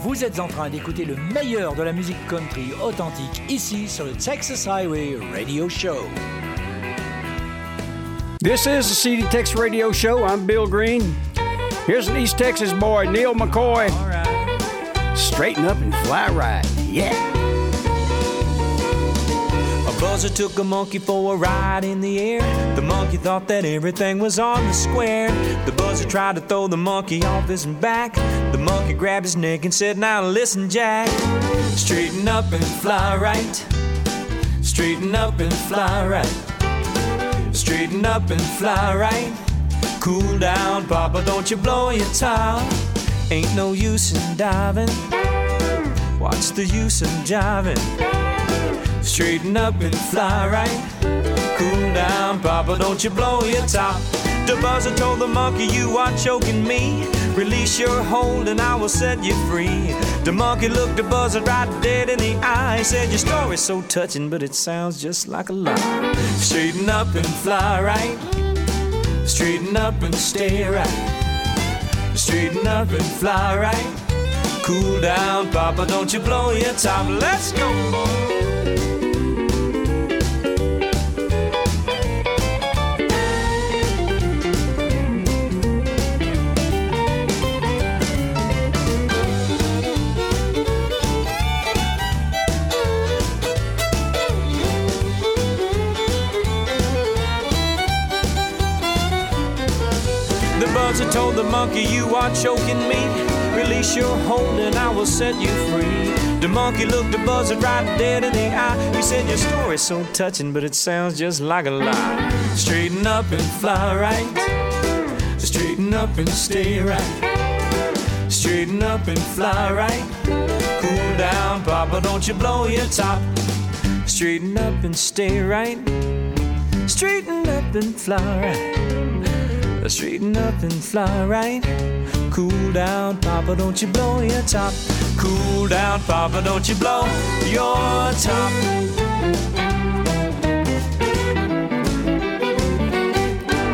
Vous êtes en train d'écouter le meilleur de la musique country authentique ici sur le Texas Highway Radio Show. This is the CDTex Radio Show. I'm Bill Green. Here's an East Texas boy, Neal McCoy. Straighten up and fly right. Yeah. A buzzer took a monkey for a ride in the air. The monkey thought that everything was on the square. The buzzer tried to throw the monkey off his back. The monkey grabbed his neck and said, Now listen, Jack. Straighten up and fly right. Straighten up and fly right. Straighten up and fly right. Cool down, Papa, don't you blow your top. Ain't no use in diving. What's the use in jiving? Straighten up and fly right. Cool down, Papa, don't you blow your top. The buzzer told the monkey, You are choking me. Release your hold and I will set you free. The monkey looked the buzzer right dead in the eye. Said, Your story's so touching, but it sounds just like a lie. Straighten up and fly right. Straighten up and stay right. Straighten up and fly right. Cool down, Papa, don't you blow your top. Let's go, boy. The buzzer told the monkey, You are choking me. Release your hold and I will set you free. The monkey looked the buzzer right dead in the eye. He said, Your story's so touching, but it sounds just like a lie. Straighten up and fly right. Straighten up and stay right. Straighten up and fly right. Cool down, Papa, don't you blow your top. Straighten up and stay right. Straighten up and fly right. Straighten up and fly right. Cool down, Papa, don't you blow your top. Cool down, Papa, don't you blow your top.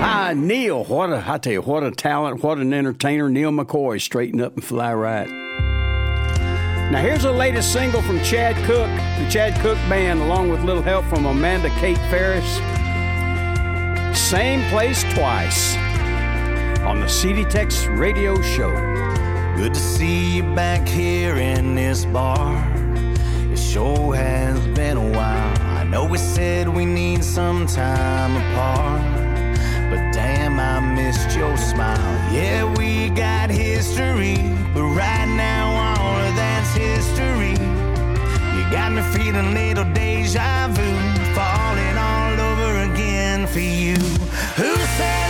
Hi, Neal. What a, I tell you, what a talent, what an entertainer. Neal McCoy, straighten up and fly right. Now, here's the latest single from Chad Cooke, the Chad Cooke Band, along with little help from Amanda Kate Ferris. Same place twice on the CD Radio Show. Good to see you back here in this bar. It sure has been a while. I know we said we need some time apart, but damn, I missed your smile. Yeah, we got history, but right now all of that's history. You got me feeling little deja vu, falling all over again for you. Who said?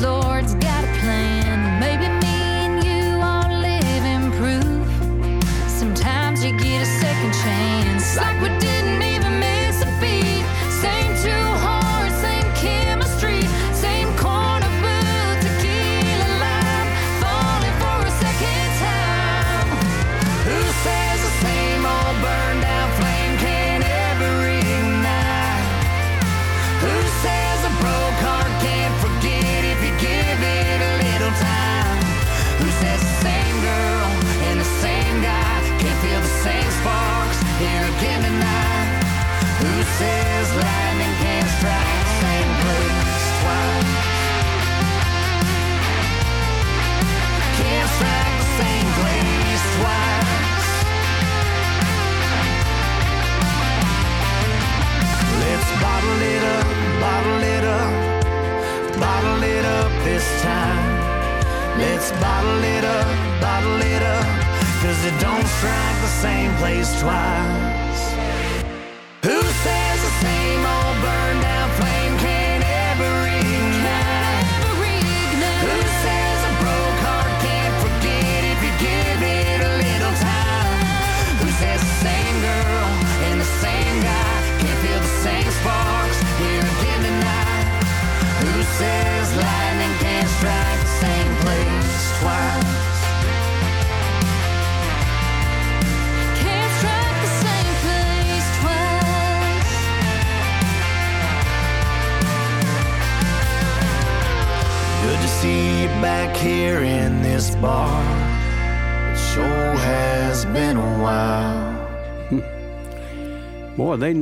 Lord's got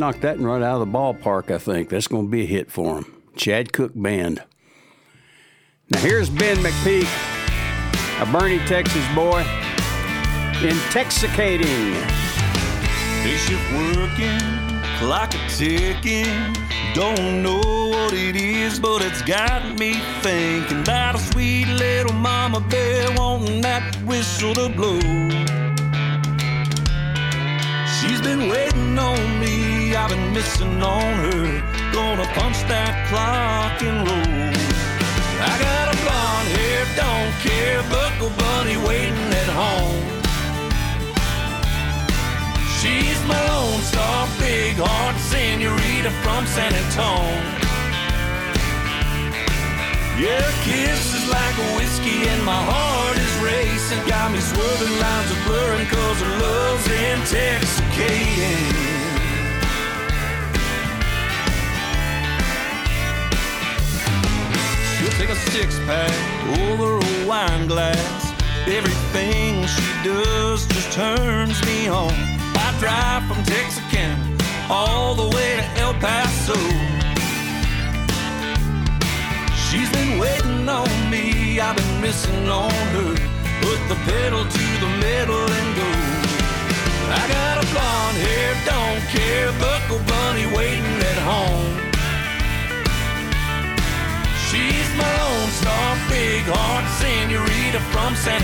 knocked that one right out of the ballpark, I think. That's going to be a hit for them. Chad Cooke Band. Now, here's Ben McPeak, a Boerne, Texas boy, Intexicating. Day shift working, clock ticking. Don't know what it is, but it's got me thinking about a sweet little mama bear wanting that whistle to blow. She's been waiting on me, I've been missing on her. Gonna punch that clock and roll. I got a blonde hair, don't care, buckle bunny waiting at home. She's my lone star, big heart senorita from San Antone. Yeah, kisses like a whiskey and my heart is racing. Got me swerving lines of blurring cause her love's intoxicating. She'll take a six pack over a wine glass. Everything she does just turns me on. I drive from Texarkana all the way to El Paso. She's been waiting on me, I've been missing on her. Put the pedal to the metal and go. I got a blonde hair, don't care, buckle bunny waiting at home. She's my lone star, big heart senorita from San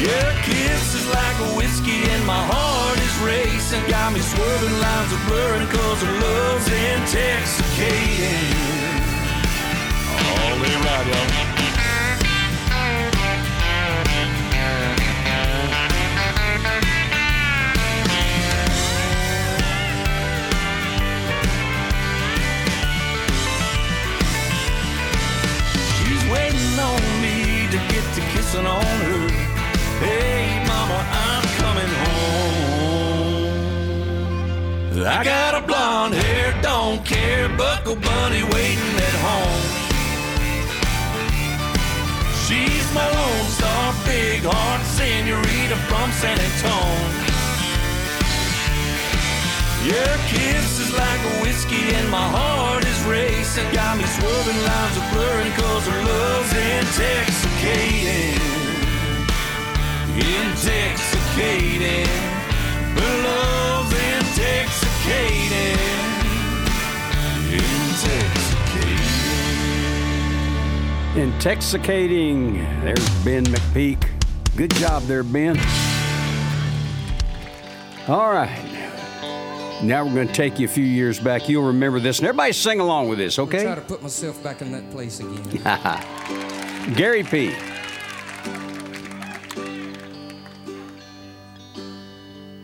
Antone. Yeah, kisses like a whiskey and my heart is racing. Got me swerving lines of blurring cause her love's intoxicating. All the right, y'all. I got a blonde hair, don't care, buckle bunny waiting at home. She's my lone star, big heart senorita from San Antone. Your kiss is like a whiskey and my heart is racing. Got me swerving lines of blurring cause her love's intoxicating. Intoxicating. Her love's intoxicating. Intoxicating. Intoxicating. There's Ben McPeak. Good job there, Ben. All right. Now we're going to take you a few years back. You'll remember this, and everybody sing along with this, okay? Try to put myself back in that place again. [LAUGHS] Gary P.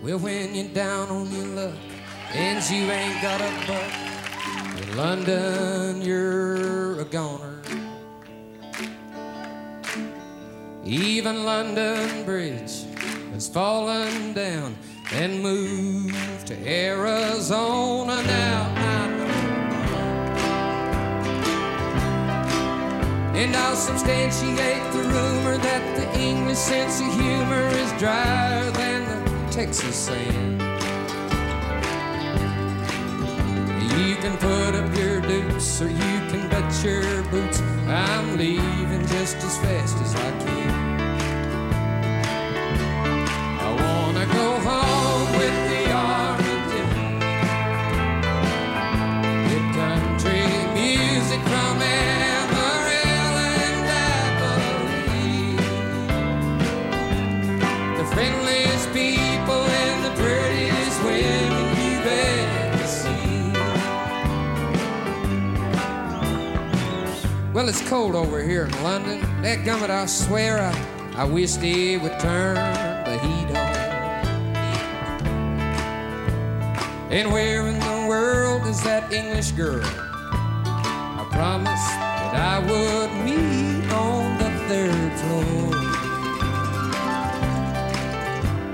Well, when you're down on your luck and you ain't got a buck, in London you're a goner. Even London Bridge has fallen down and moved to Arizona now. And I'll substantiate the rumor that the English sense of humor is drier than the Texas sand. You can put up your dukes or you can bet your boots. I'm leaving just as fast as I can. I wanna go home Well, it's cold over here in London. That gummit, I swear, I, I wish they would turn the heat on. And where in the world is that English girl? I promised that I would meet on the third floor.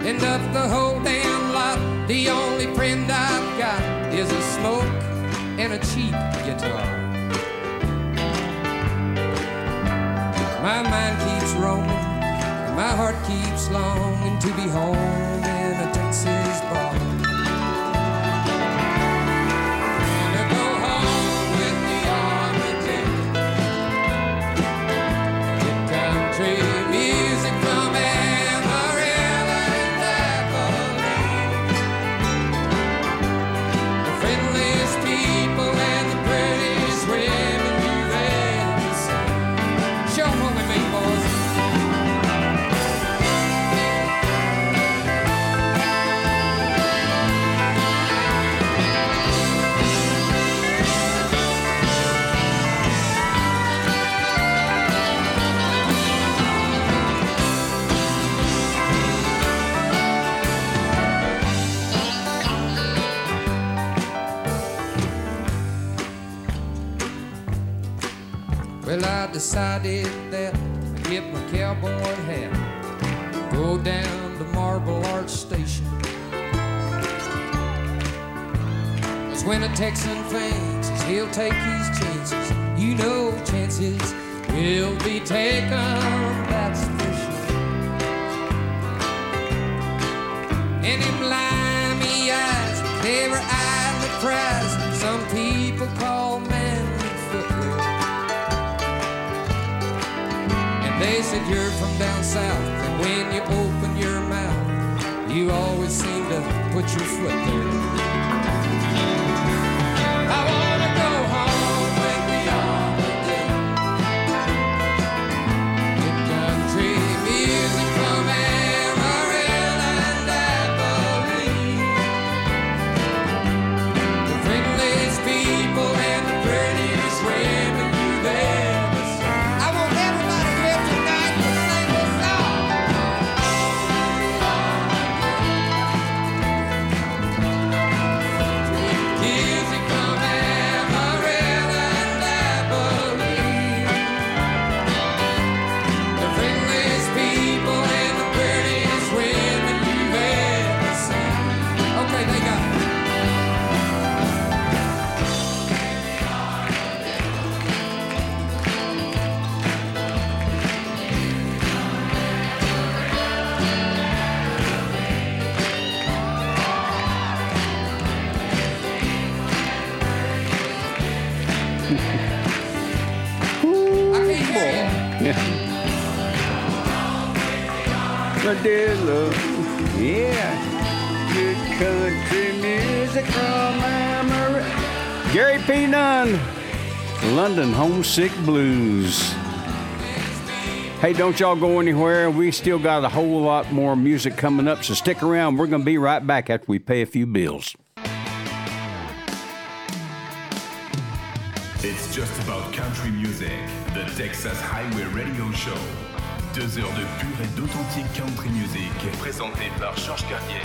And of the whole damn lot, the only friend I've got is a smoke and a cheap guitar. My mind keeps roaming, and my heart keeps longing to be home in a Texas bar. Decided that I'd get my cowboy hat, go down to Marble Arch Station. Cause when a Texan fancies, he'll take his chances. You know chances will be taken, that's for sure. And them limey eyes, clever eyed that cries, said you're from down south, and when you open your mouth, you always seem to put your foot there. Armadillo. Yeah. Good country music from Amarillo. Gary P. Nunn. London Homesick Blues. Hey, don't y'all go anywhere. We still got a whole lot more music coming up, so stick around. We're going to be right back after we pay a few bills. It's just about country music, the Texas Highway Radio Show. Deux heures de pure et d'authentique country music, présenté par Georges Cartier.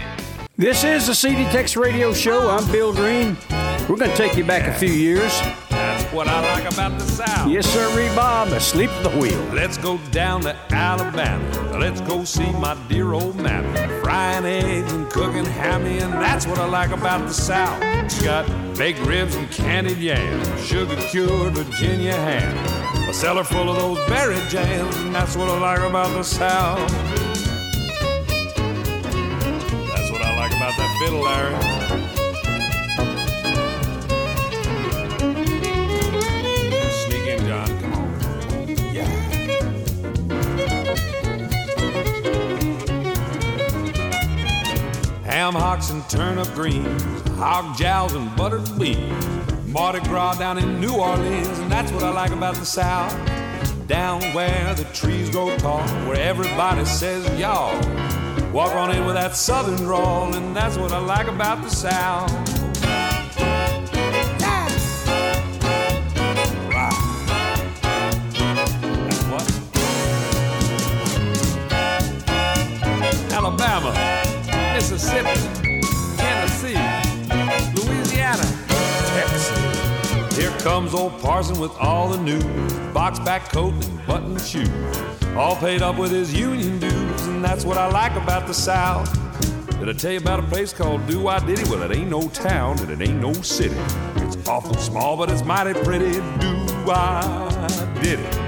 This is the CDTex Radio Show. I'm Bill Green. We're going to take you back a few years. What I like about the South. Yes, sir, Ree Bob, asleep at the wheel. Let's go down to Alabama. Let's go see my dear old mammy. Frying eggs and cooking hammy, and that's what I like about the South. It's got baked ribs and candied yams, sugar cured Virginia ham, a cellar full of those berry jams, and that's what I like about the South. That's what I like about that fiddle, Larry. Ham hocks and turnip greens, hog jowls and buttered beef. Mardi Gras down in New Orleans, and that's what I like about the South. Down where the trees grow tall, where everybody says y'all. Walk on in with that southern drawl, and that's what I like about the South. Mississippi, Tennessee, Louisiana, Texas. Here comes old Parson with all the news, box back coat and button shoes, all paid up with his union dues, and that's what I like about the South. Did I tell you about a place called Do Why Diddy? Well, it ain't no town and it ain't no city. It's awful small, but it's mighty pretty. Do Why Diddy?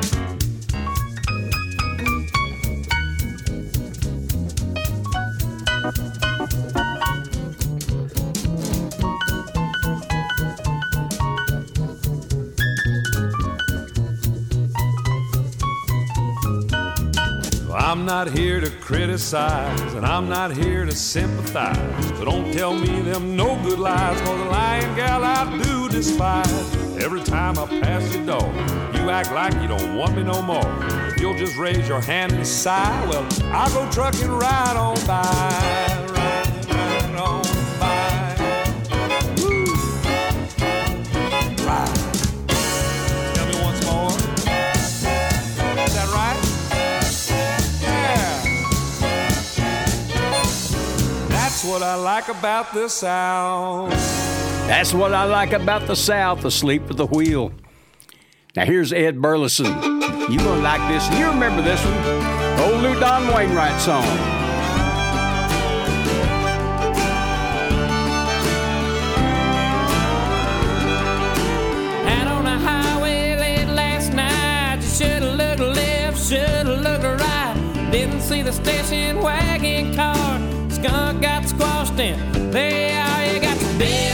Not here to criticize, and I'm not here to sympathize. So don't tell me them no good lies, cause a lying gal I do despise. Every time I pass your door, you act like you don't want me no more. If you'll just raise your hand and sigh, well, I'll go trucking right on by. What I like about the South. That's what I like about the South, asleep at the wheel. Now here's Ed Burleson. You gonna like this. You remember this one? Old Loudon Wainwright song. Out on the highway late last night. You should've looked left, should've looked right. Didn't see the station wagon car. Skunk got squashed in. There you got the dead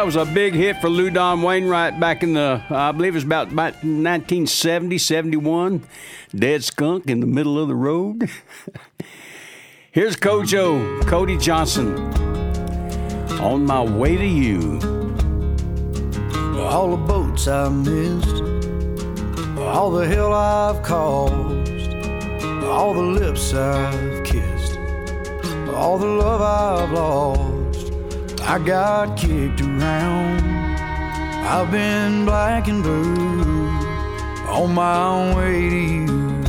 That was a big hit for Loudon Wainwright back in the, I believe it was about, about 1970, 71. Dead skunk in the middle of the road. [LAUGHS] Here's CoJo, Cody Johnson. On my way to you. All the boats I missed, all the hell I've caused, all the lips I've kissed, all the love I've lost. I got kicked around. I've been black and blue on my way to you.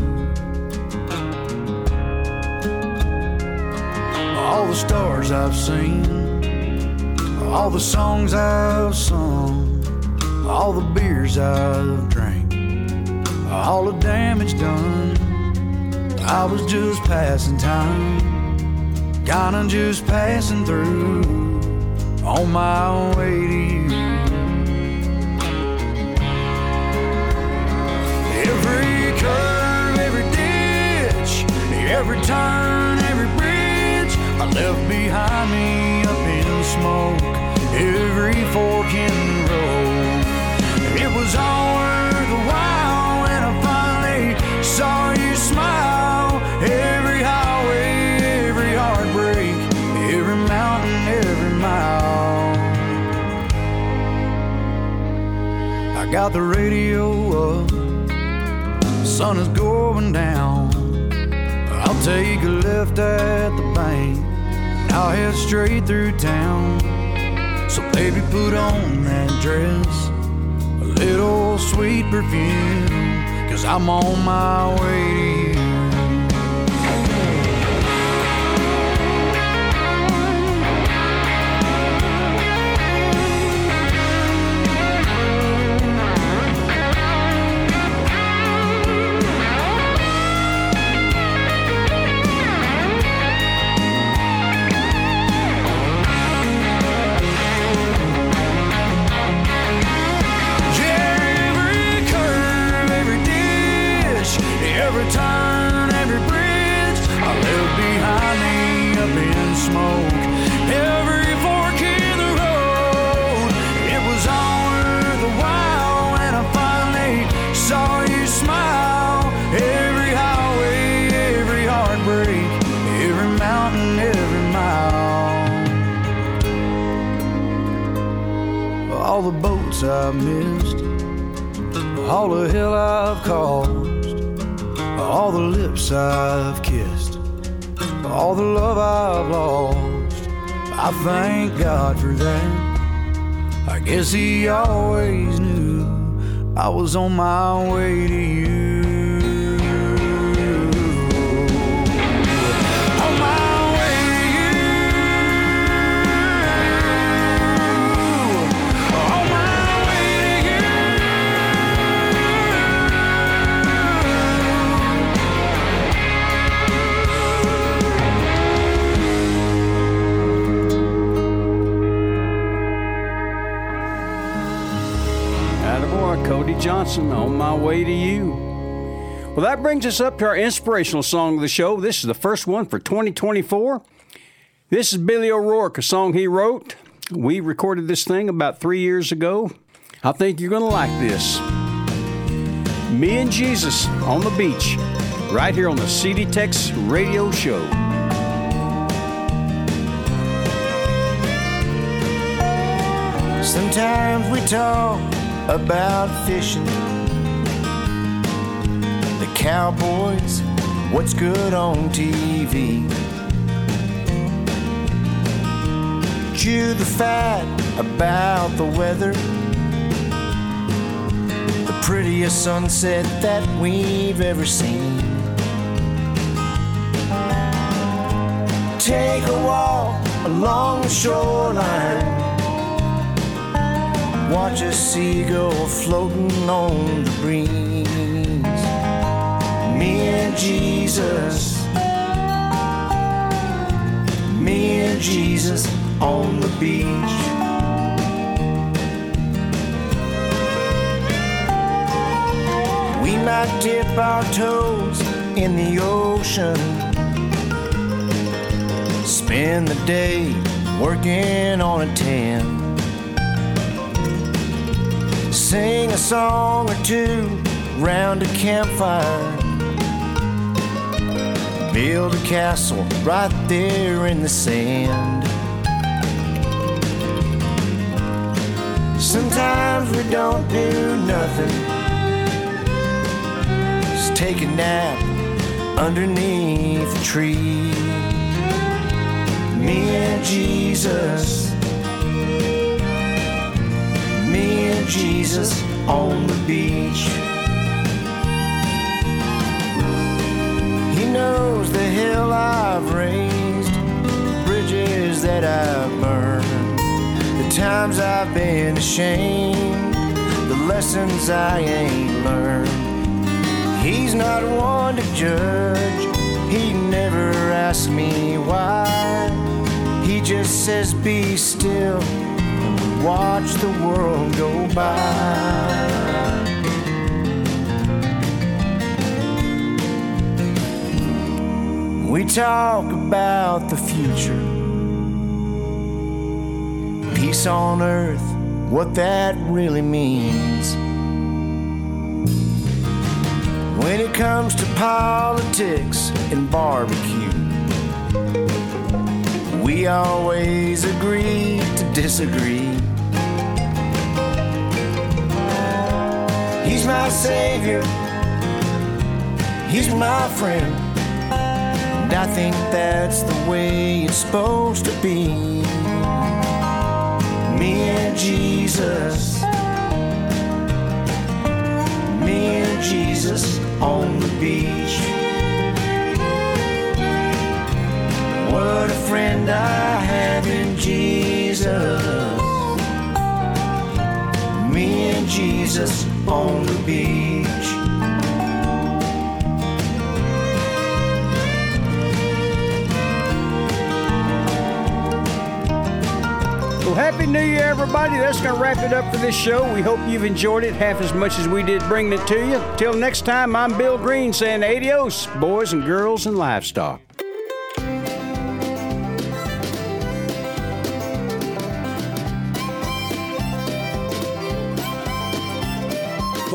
All the stars I've seen, all the songs I've sung, all the beers I've drank, all the damage done. I was just passing time, kinda just passing through on my way to you. Every curve, every ditch, every turn, every bridge I left behind me up in smoke. Every fork in the road, it was all got the radio up, sun is going down. I'll take a left at the bank, I'll head straight through town. So baby, put on that dress, a little sweet perfume, cause I'm on my way I missed all the hell I've caused, all the lips I've kissed, all the love I've lost. I thank God for that. I guess He always knew I was on my way to you. Cody Johnson, on my way to you. Well, that brings us up to our inspirational song of the show. This is the first one for 2024. This is Billy O'Rourke, a song he wrote. We recorded this thing about three years ago. I think you're going to like this. Me and Jesus on the beach, right here on the CDTex radio show. Sometimes we talk about fishing, the cowboys, what's good on TV. Chew the fat about the weather, the prettiest sunset that we've ever seen. Take a walk along the shoreline. Watch a seagull floating on the breeze. Me and Jesus. Me and Jesus on the beach. We might dip our toes in the ocean. Spend the day working on a tan. Sing a song or two round a campfire. Build a castle right there in the sand. Sometimes we don't do nothing. Just take a nap underneath a tree. Me and Jesus. Me and Jesus on the beach. He knows the hill I've raised, bridges that I've burned, the times I've been ashamed, the lessons I ain't learned. He's not one to judge, he never asks me why. He just says, Be still, watch the world go by. We talk about the future. Peace on earth, what that really means. When it comes to politics and barbecue, we always agree to disagree. He's my savior, he's my friend. And I think that's the way it's supposed to be. Me and Jesus. Me and Jesus on the beach. What a friend I have in Jesus. Me and Jesus on the beach. Well, Happy New Year, everybody. That's going to wrap it up for this show. We hope you've enjoyed it half as much as we did bringing it to you. Till next time, I'm Bill Green saying adios, boys and girls and livestock.